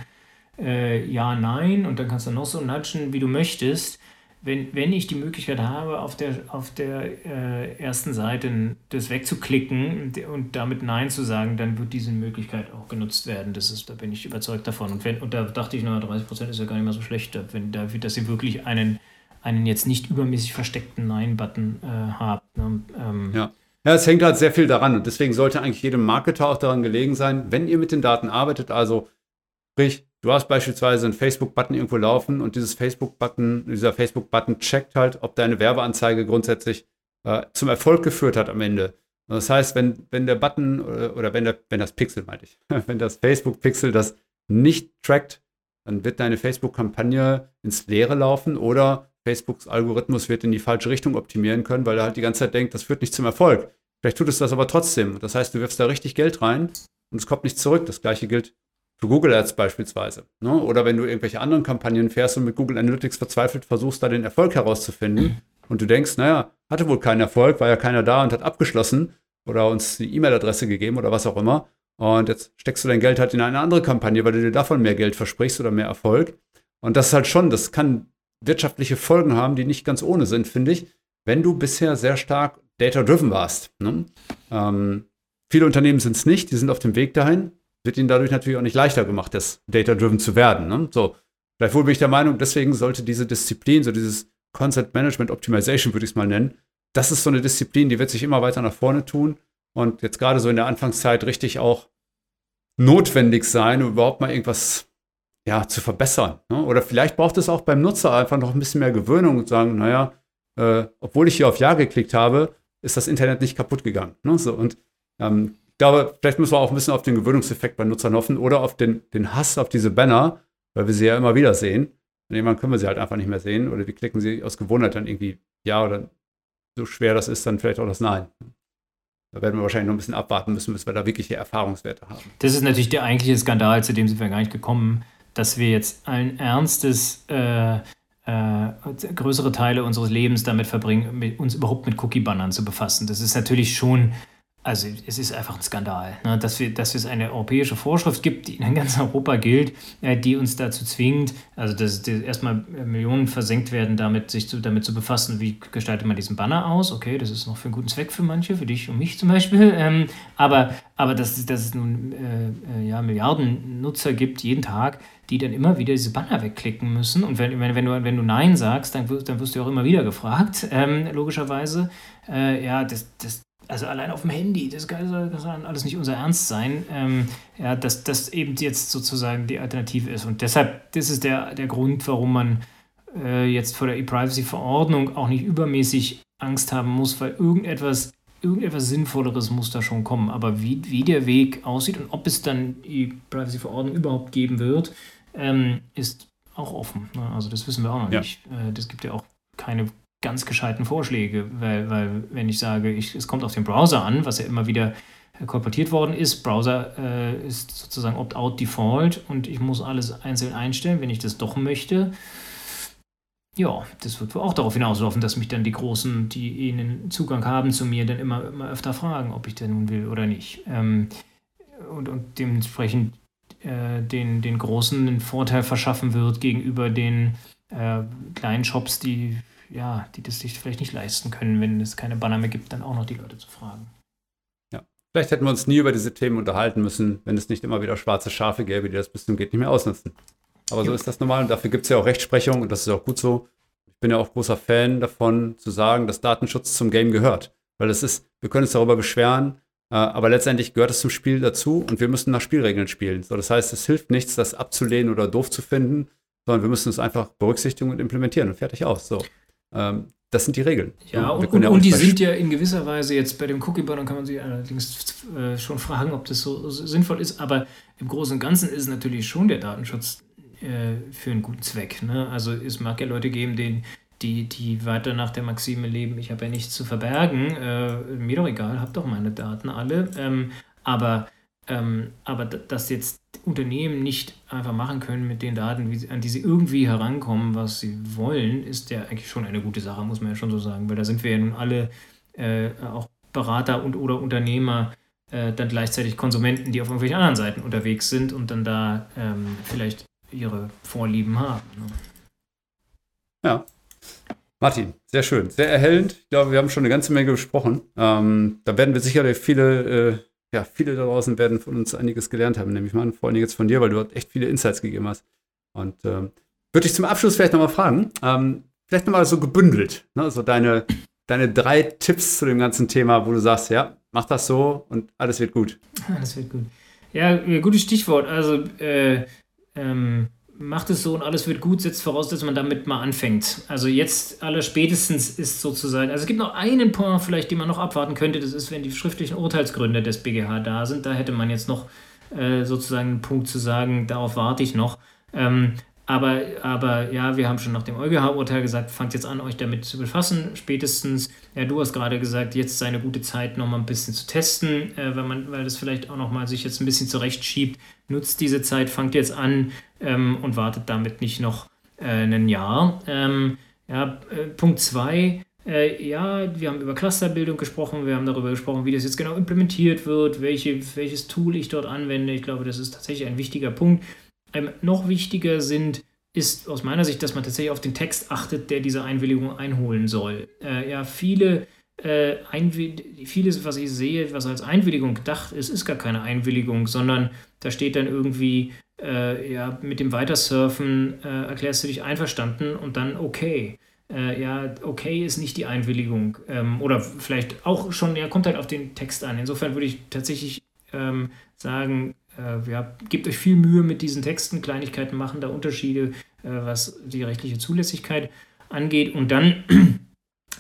äh, ja, nein, und dann kannst du noch so nudgen, wie du möchtest wenn, wenn ich die Möglichkeit habe, auf der, auf der äh, ersten Seite das wegzuklicken und damit Nein zu sagen, dann wird diese Möglichkeit auch genutzt werden. Das ist, da bin ich überzeugt davon. Und, wenn, und da dachte ich, na, 30% ist ja gar nicht mehr so schlecht, wenn, dass ihr wirklich einen, einen jetzt nicht übermäßig versteckten Nein-Button äh, habt. Ne? Ähm, ja. Ja, es hängt halt sehr viel daran und deswegen sollte eigentlich jedem Marketer auch daran gelegen sein, wenn ihr mit den Daten arbeitet, also sprich, Du hast beispielsweise einen Facebook-Button irgendwo laufen und dieses Facebook-Button, dieser Facebook-Button checkt halt, ob deine Werbeanzeige grundsätzlich äh, zum Erfolg geführt hat am Ende. Das heißt, wenn, wenn der Button oder, oder wenn, der, wenn das Pixel, meinte ich, wenn das Facebook-Pixel das nicht trackt, dann wird deine Facebook-Kampagne ins Leere laufen oder Facebooks Algorithmus wird in die falsche Richtung optimieren können, weil er halt die ganze Zeit denkt, das führt nicht zum Erfolg. Vielleicht tut es das aber trotzdem. Das heißt, du wirfst da richtig Geld rein und es kommt nicht zurück. Das gleiche gilt für Google Ads beispielsweise. Ne? Oder wenn du irgendwelche anderen Kampagnen fährst und mit Google Analytics verzweifelt versuchst, da den Erfolg herauszufinden mhm. und du denkst, naja, hatte wohl keinen Erfolg, war ja keiner da und hat abgeschlossen oder uns die E-Mail-Adresse gegeben oder was auch immer. Und jetzt steckst du dein Geld halt in eine andere Kampagne, weil du dir davon mehr Geld versprichst oder mehr Erfolg. Und das ist halt schon, das kann wirtschaftliche Folgen haben, die nicht ganz ohne sind, finde ich, wenn du bisher sehr stark data-driven warst. Ne? Ähm, viele Unternehmen sind es nicht, die sind auf dem Weg dahin wird ihnen dadurch natürlich auch nicht leichter gemacht, das Data-Driven zu werden. Ne? So, gleichwohl bin ich der Meinung, deswegen sollte diese Disziplin, so dieses Concept Management Optimization, würde ich es mal nennen, das ist so eine Disziplin, die wird sich immer weiter nach vorne tun und jetzt gerade so in der Anfangszeit richtig auch notwendig sein, um überhaupt mal irgendwas ja, zu verbessern. Ne? Oder vielleicht braucht es auch beim Nutzer einfach noch ein bisschen mehr Gewöhnung und sagen, naja, äh, obwohl ich hier auf Ja geklickt habe, ist das Internet nicht kaputt gegangen. Ne? So, und ähm, ich glaube, vielleicht müssen wir auch ein bisschen auf den Gewöhnungseffekt bei Nutzern hoffen oder auf den, den Hass auf diese Banner, weil wir sie ja immer wieder sehen. Und irgendwann können wir sie halt einfach nicht mehr sehen oder wir klicken sie aus Gewohnheit dann irgendwie Ja oder so schwer das ist, dann vielleicht auch das Nein. Da werden wir wahrscheinlich noch ein bisschen abwarten müssen, bis wir da wirkliche Erfahrungswerte haben. Das ist natürlich der eigentliche Skandal, zu dem sind wir gar nicht gekommen, dass wir jetzt allen Ernstes äh, äh, größere Teile unseres Lebens damit verbringen, mit, uns überhaupt mit Cookie-Bannern zu befassen. Das ist natürlich schon also es ist einfach ein Skandal, ne, dass, wir, dass es eine europäische Vorschrift gibt, die in ganz Europa gilt, äh, die uns dazu zwingt, also dass, dass erstmal Millionen versenkt werden, damit sich zu, damit zu befassen, wie gestaltet man diesen Banner aus. Okay, das ist noch für einen guten Zweck für manche, für dich und mich zum Beispiel. Ähm, aber, aber dass, dass es nun äh, äh, ja, Milliarden Nutzer gibt jeden Tag, die dann immer wieder diese Banner wegklicken müssen. Und wenn, wenn, wenn, du, wenn du Nein sagst, dann wirst, dann wirst du auch immer wieder gefragt, ähm, logischerweise. Äh, ja, das, das, also allein auf dem Handy, das kann alles nicht unser Ernst sein, ähm, ja, dass das eben jetzt sozusagen die Alternative ist. Und deshalb, das ist der, der Grund, warum man äh, jetzt vor der E-Privacy-Verordnung auch nicht übermäßig Angst haben muss, weil irgendetwas, irgendetwas Sinnvolleres muss da schon kommen. Aber wie, wie der Weg aussieht und ob es dann die E-Privacy-Verordnung überhaupt geben wird, ähm, ist auch offen. Ne? Also das wissen wir auch noch ja. nicht. Äh, das gibt ja auch keine ganz gescheiten Vorschläge, weil, weil wenn ich sage, ich, es kommt auf den Browser an, was ja immer wieder kolportiert worden ist, Browser äh, ist sozusagen Opt-out Default und ich muss alles einzeln einstellen, wenn ich das doch möchte. Ja, das wird auch darauf hinauslaufen, dass mich dann die Großen, die ihnen Zugang haben zu mir, dann immer, immer öfter fragen, ob ich denn nun will oder nicht. Ähm, und, und dementsprechend äh, den, den Großen einen Vorteil verschaffen wird gegenüber den äh, kleinen Shops, die ja, die das sich vielleicht nicht leisten können, wenn es keine Banner mehr gibt, dann auch noch die Leute zu fragen. Ja, vielleicht hätten wir uns nie über diese Themen unterhalten müssen, wenn es nicht immer wieder schwarze Schafe gäbe, die das bis zum Geht nicht mehr ausnutzen. Aber so ist das normal und dafür gibt es ja auch Rechtsprechung und das ist auch gut so. Ich bin ja auch großer Fan davon, zu sagen, dass Datenschutz zum Game gehört. Weil es ist, wir können uns darüber beschweren, äh, aber letztendlich gehört es zum Spiel dazu und wir müssen nach Spielregeln spielen. So, das heißt, es hilft nichts, das abzulehnen oder doof zu finden, sondern wir müssen es einfach berücksichtigen und implementieren und fertig aus. So. Ähm, das sind die Regeln. Ja, und, und, ja und die sind ja in gewisser Weise jetzt bei dem Cookie-Banner kann man sich allerdings äh, schon fragen, ob das so, so, sinnvoll ist, aber im Großen und Ganzen ist natürlich schon der Datenschutz äh, für einen guten Zweck. Ne? Also es mag ja Leute geben, denen, die, die weiter nach der Maxime leben, ich habe ja nichts zu verbergen, äh, mir doch egal, hab doch meine Daten alle. Ähm, aber ähm, aber dass jetzt Unternehmen nicht einfach machen können mit den Daten, wie, an die sie irgendwie herankommen, was sie wollen, ist ja eigentlich schon eine gute Sache, muss man ja schon so sagen. Weil da sind wir ja nun alle äh, auch Berater und oder Unternehmer, äh, dann gleichzeitig Konsumenten, die auf irgendwelchen anderen Seiten unterwegs sind und dann da ähm, vielleicht ihre Vorlieben haben. Ne? Ja. Martin, sehr schön, sehr erhellend. Ich glaube, wir haben schon eine ganze Menge besprochen. Ähm, da werden wir sicherlich viele äh, ja, viele da draußen werden von uns einiges gelernt haben, nehme ich mal. Vor allem jetzt von dir, weil du dort echt viele Insights gegeben hast. Und ähm, würde ich zum Abschluss vielleicht nochmal fragen, ähm, vielleicht nochmal so gebündelt, ne? so deine, deine drei Tipps zu dem ganzen Thema, wo du sagst, ja, mach das so und alles wird gut. Alles wird gut. Ja, gutes Stichwort. Also, äh, ähm, macht es so und alles wird gut, setzt voraus, dass man damit mal anfängt. Also jetzt aller spätestens ist sozusagen, also es gibt noch einen Punkt vielleicht, den man noch abwarten könnte, das ist, wenn die schriftlichen Urteilsgründe des BGH da sind, da hätte man jetzt noch äh, sozusagen einen Punkt zu sagen, darauf warte ich noch. Ähm, aber, aber ja, wir haben schon nach dem EuGH-Urteil gesagt, fangt jetzt an, euch damit zu befassen. Spätestens, ja, du hast gerade gesagt, jetzt sei eine gute Zeit, nochmal ein bisschen zu testen, äh, weil, man, weil das vielleicht auch nochmal sich jetzt ein bisschen zurechtschiebt. Nutzt diese Zeit, fangt jetzt an ähm, und wartet damit nicht noch äh, ein Jahr. Ähm, ja, äh, Punkt 2. Äh, ja, wir haben über Clusterbildung gesprochen, wir haben darüber gesprochen, wie das jetzt genau implementiert wird, welche, welches Tool ich dort anwende. Ich glaube, das ist tatsächlich ein wichtiger Punkt. Ähm, noch wichtiger sind, ist aus meiner Sicht, dass man tatsächlich auf den Text achtet, der diese Einwilligung einholen soll. Äh, ja, viele, äh, vieles, was ich sehe, was als Einwilligung gedacht ist, ist gar keine Einwilligung, sondern da steht dann irgendwie, äh, ja, mit dem Weitersurfen äh, erklärst du dich einverstanden und dann okay. Äh, ja, okay ist nicht die Einwilligung. Ähm, oder vielleicht auch schon, ja, kommt halt auf den Text an. Insofern würde ich tatsächlich ähm, sagen, äh, ja, gebt euch viel Mühe mit diesen Texten. Kleinigkeiten machen da Unterschiede, äh, was die rechtliche Zulässigkeit angeht. Und dann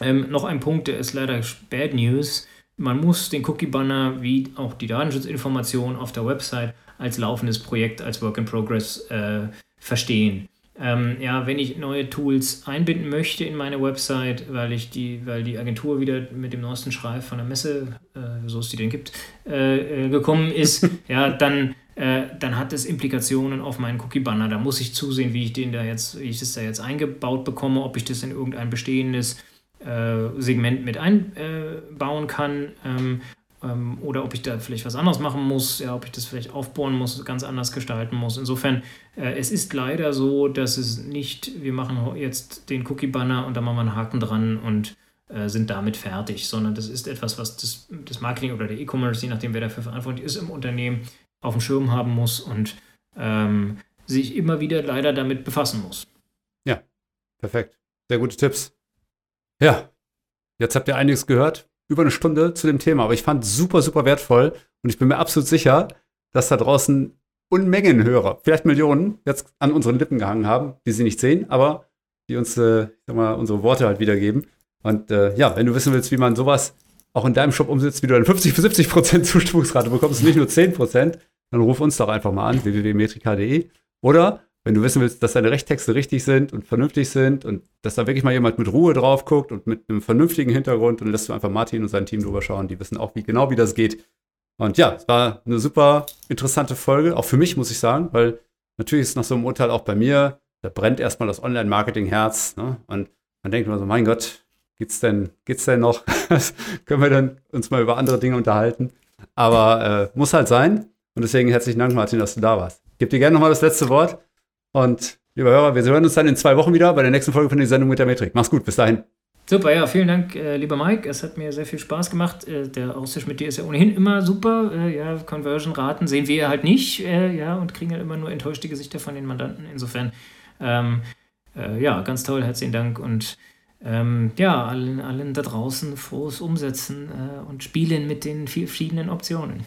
ähm, noch ein Punkt, der ist leider Bad News. Man muss den Cookie-Banner wie auch die Datensschutzinformationen auf der Website als laufendes Projekt, als Work in Progress äh, verstehen. Ähm, ja, wenn ich neue Tools einbinden möchte in meine Website, weil ich die, weil die Agentur wieder mit dem neuesten Schreib von der Messe, äh, so es die denn gibt, äh, äh gekommen ist, ja, dann, äh, dann hat es Implikationen auf meinen Cookie-Banner. Da muss ich zusehen, wie ich den da jetzt, wie ich das da jetzt eingebaut bekomme, ob ich das in irgendein bestehendes äh, Segment mit einbauen kann. Ähm, ähm, oder ob ich da vielleicht was anderes machen muss, ja, ob ich das vielleicht aufbauen muss, ganz anders gestalten muss. Insofern, äh, es ist leider so, dass es nicht, wir machen jetzt den Cookie-Banner und da machen wir einen Haken dran und äh, sind damit fertig, sondern das ist etwas, was das, das Marketing oder der E-Commerce, je nachdem wer dafür verantwortlich ist im Unternehmen, auf dem Schirm haben muss und ähm, sich immer wieder leider damit befassen muss. Ja, perfekt. Sehr gute Tipps. Ja, jetzt habt ihr einiges gehört über eine Stunde zu dem Thema, aber ich fand super, super wertvoll und ich bin mir absolut sicher, dass da draußen Unmengen Hörer, vielleicht Millionen, jetzt an unseren Lippen gehangen haben, die sie nicht sehen, aber die uns, äh, sag mal, unsere Worte halt wiedergeben. Und äh, ja, wenn du wissen willst, wie man sowas auch in deinem Shop umsetzt, wie du dann 50 bis 70 Prozent Zustimmungsrate bekommst, nicht nur 10 Prozent, dann ruf uns doch einfach mal an, www.metrika.de. Oder wenn du wissen willst, dass deine Rechttexte richtig sind und vernünftig sind und dass da wirklich mal jemand mit Ruhe drauf guckt und mit einem vernünftigen Hintergrund, dann lässt du einfach Martin und sein Team drüber schauen. Die wissen auch wie, genau, wie das geht. Und ja, es war eine super interessante Folge, auch für mich, muss ich sagen, weil natürlich ist nach so einem Urteil auch bei mir, da brennt erstmal das Online-Marketing-Herz. Ne? Und man denkt immer so, mein Gott, geht's denn, geht's denn noch? Können wir dann uns mal über andere Dinge unterhalten? Aber äh, muss halt sein. Und deswegen herzlichen Dank, Martin, dass du da warst. Ich gebe dir gerne nochmal das letzte Wort. Und lieber Hörer, wir hören uns dann in zwei Wochen wieder bei der nächsten Folge von der Sendung mit der Metrik. Mach's gut, bis dahin. Super, ja, vielen Dank, äh, lieber Mike. Es hat mir sehr viel Spaß gemacht. Äh, der Austausch mit dir ist ja ohnehin immer super. Äh, ja, Conversion-Raten sehen wir halt nicht, äh, ja, und kriegen ja immer nur enttäuschte Gesichter von den Mandanten. Insofern, ähm, äh, ja, ganz toll, herzlichen Dank und ähm, ja, allen, allen da draußen frohes Umsetzen äh, und Spielen mit den vier verschiedenen Optionen.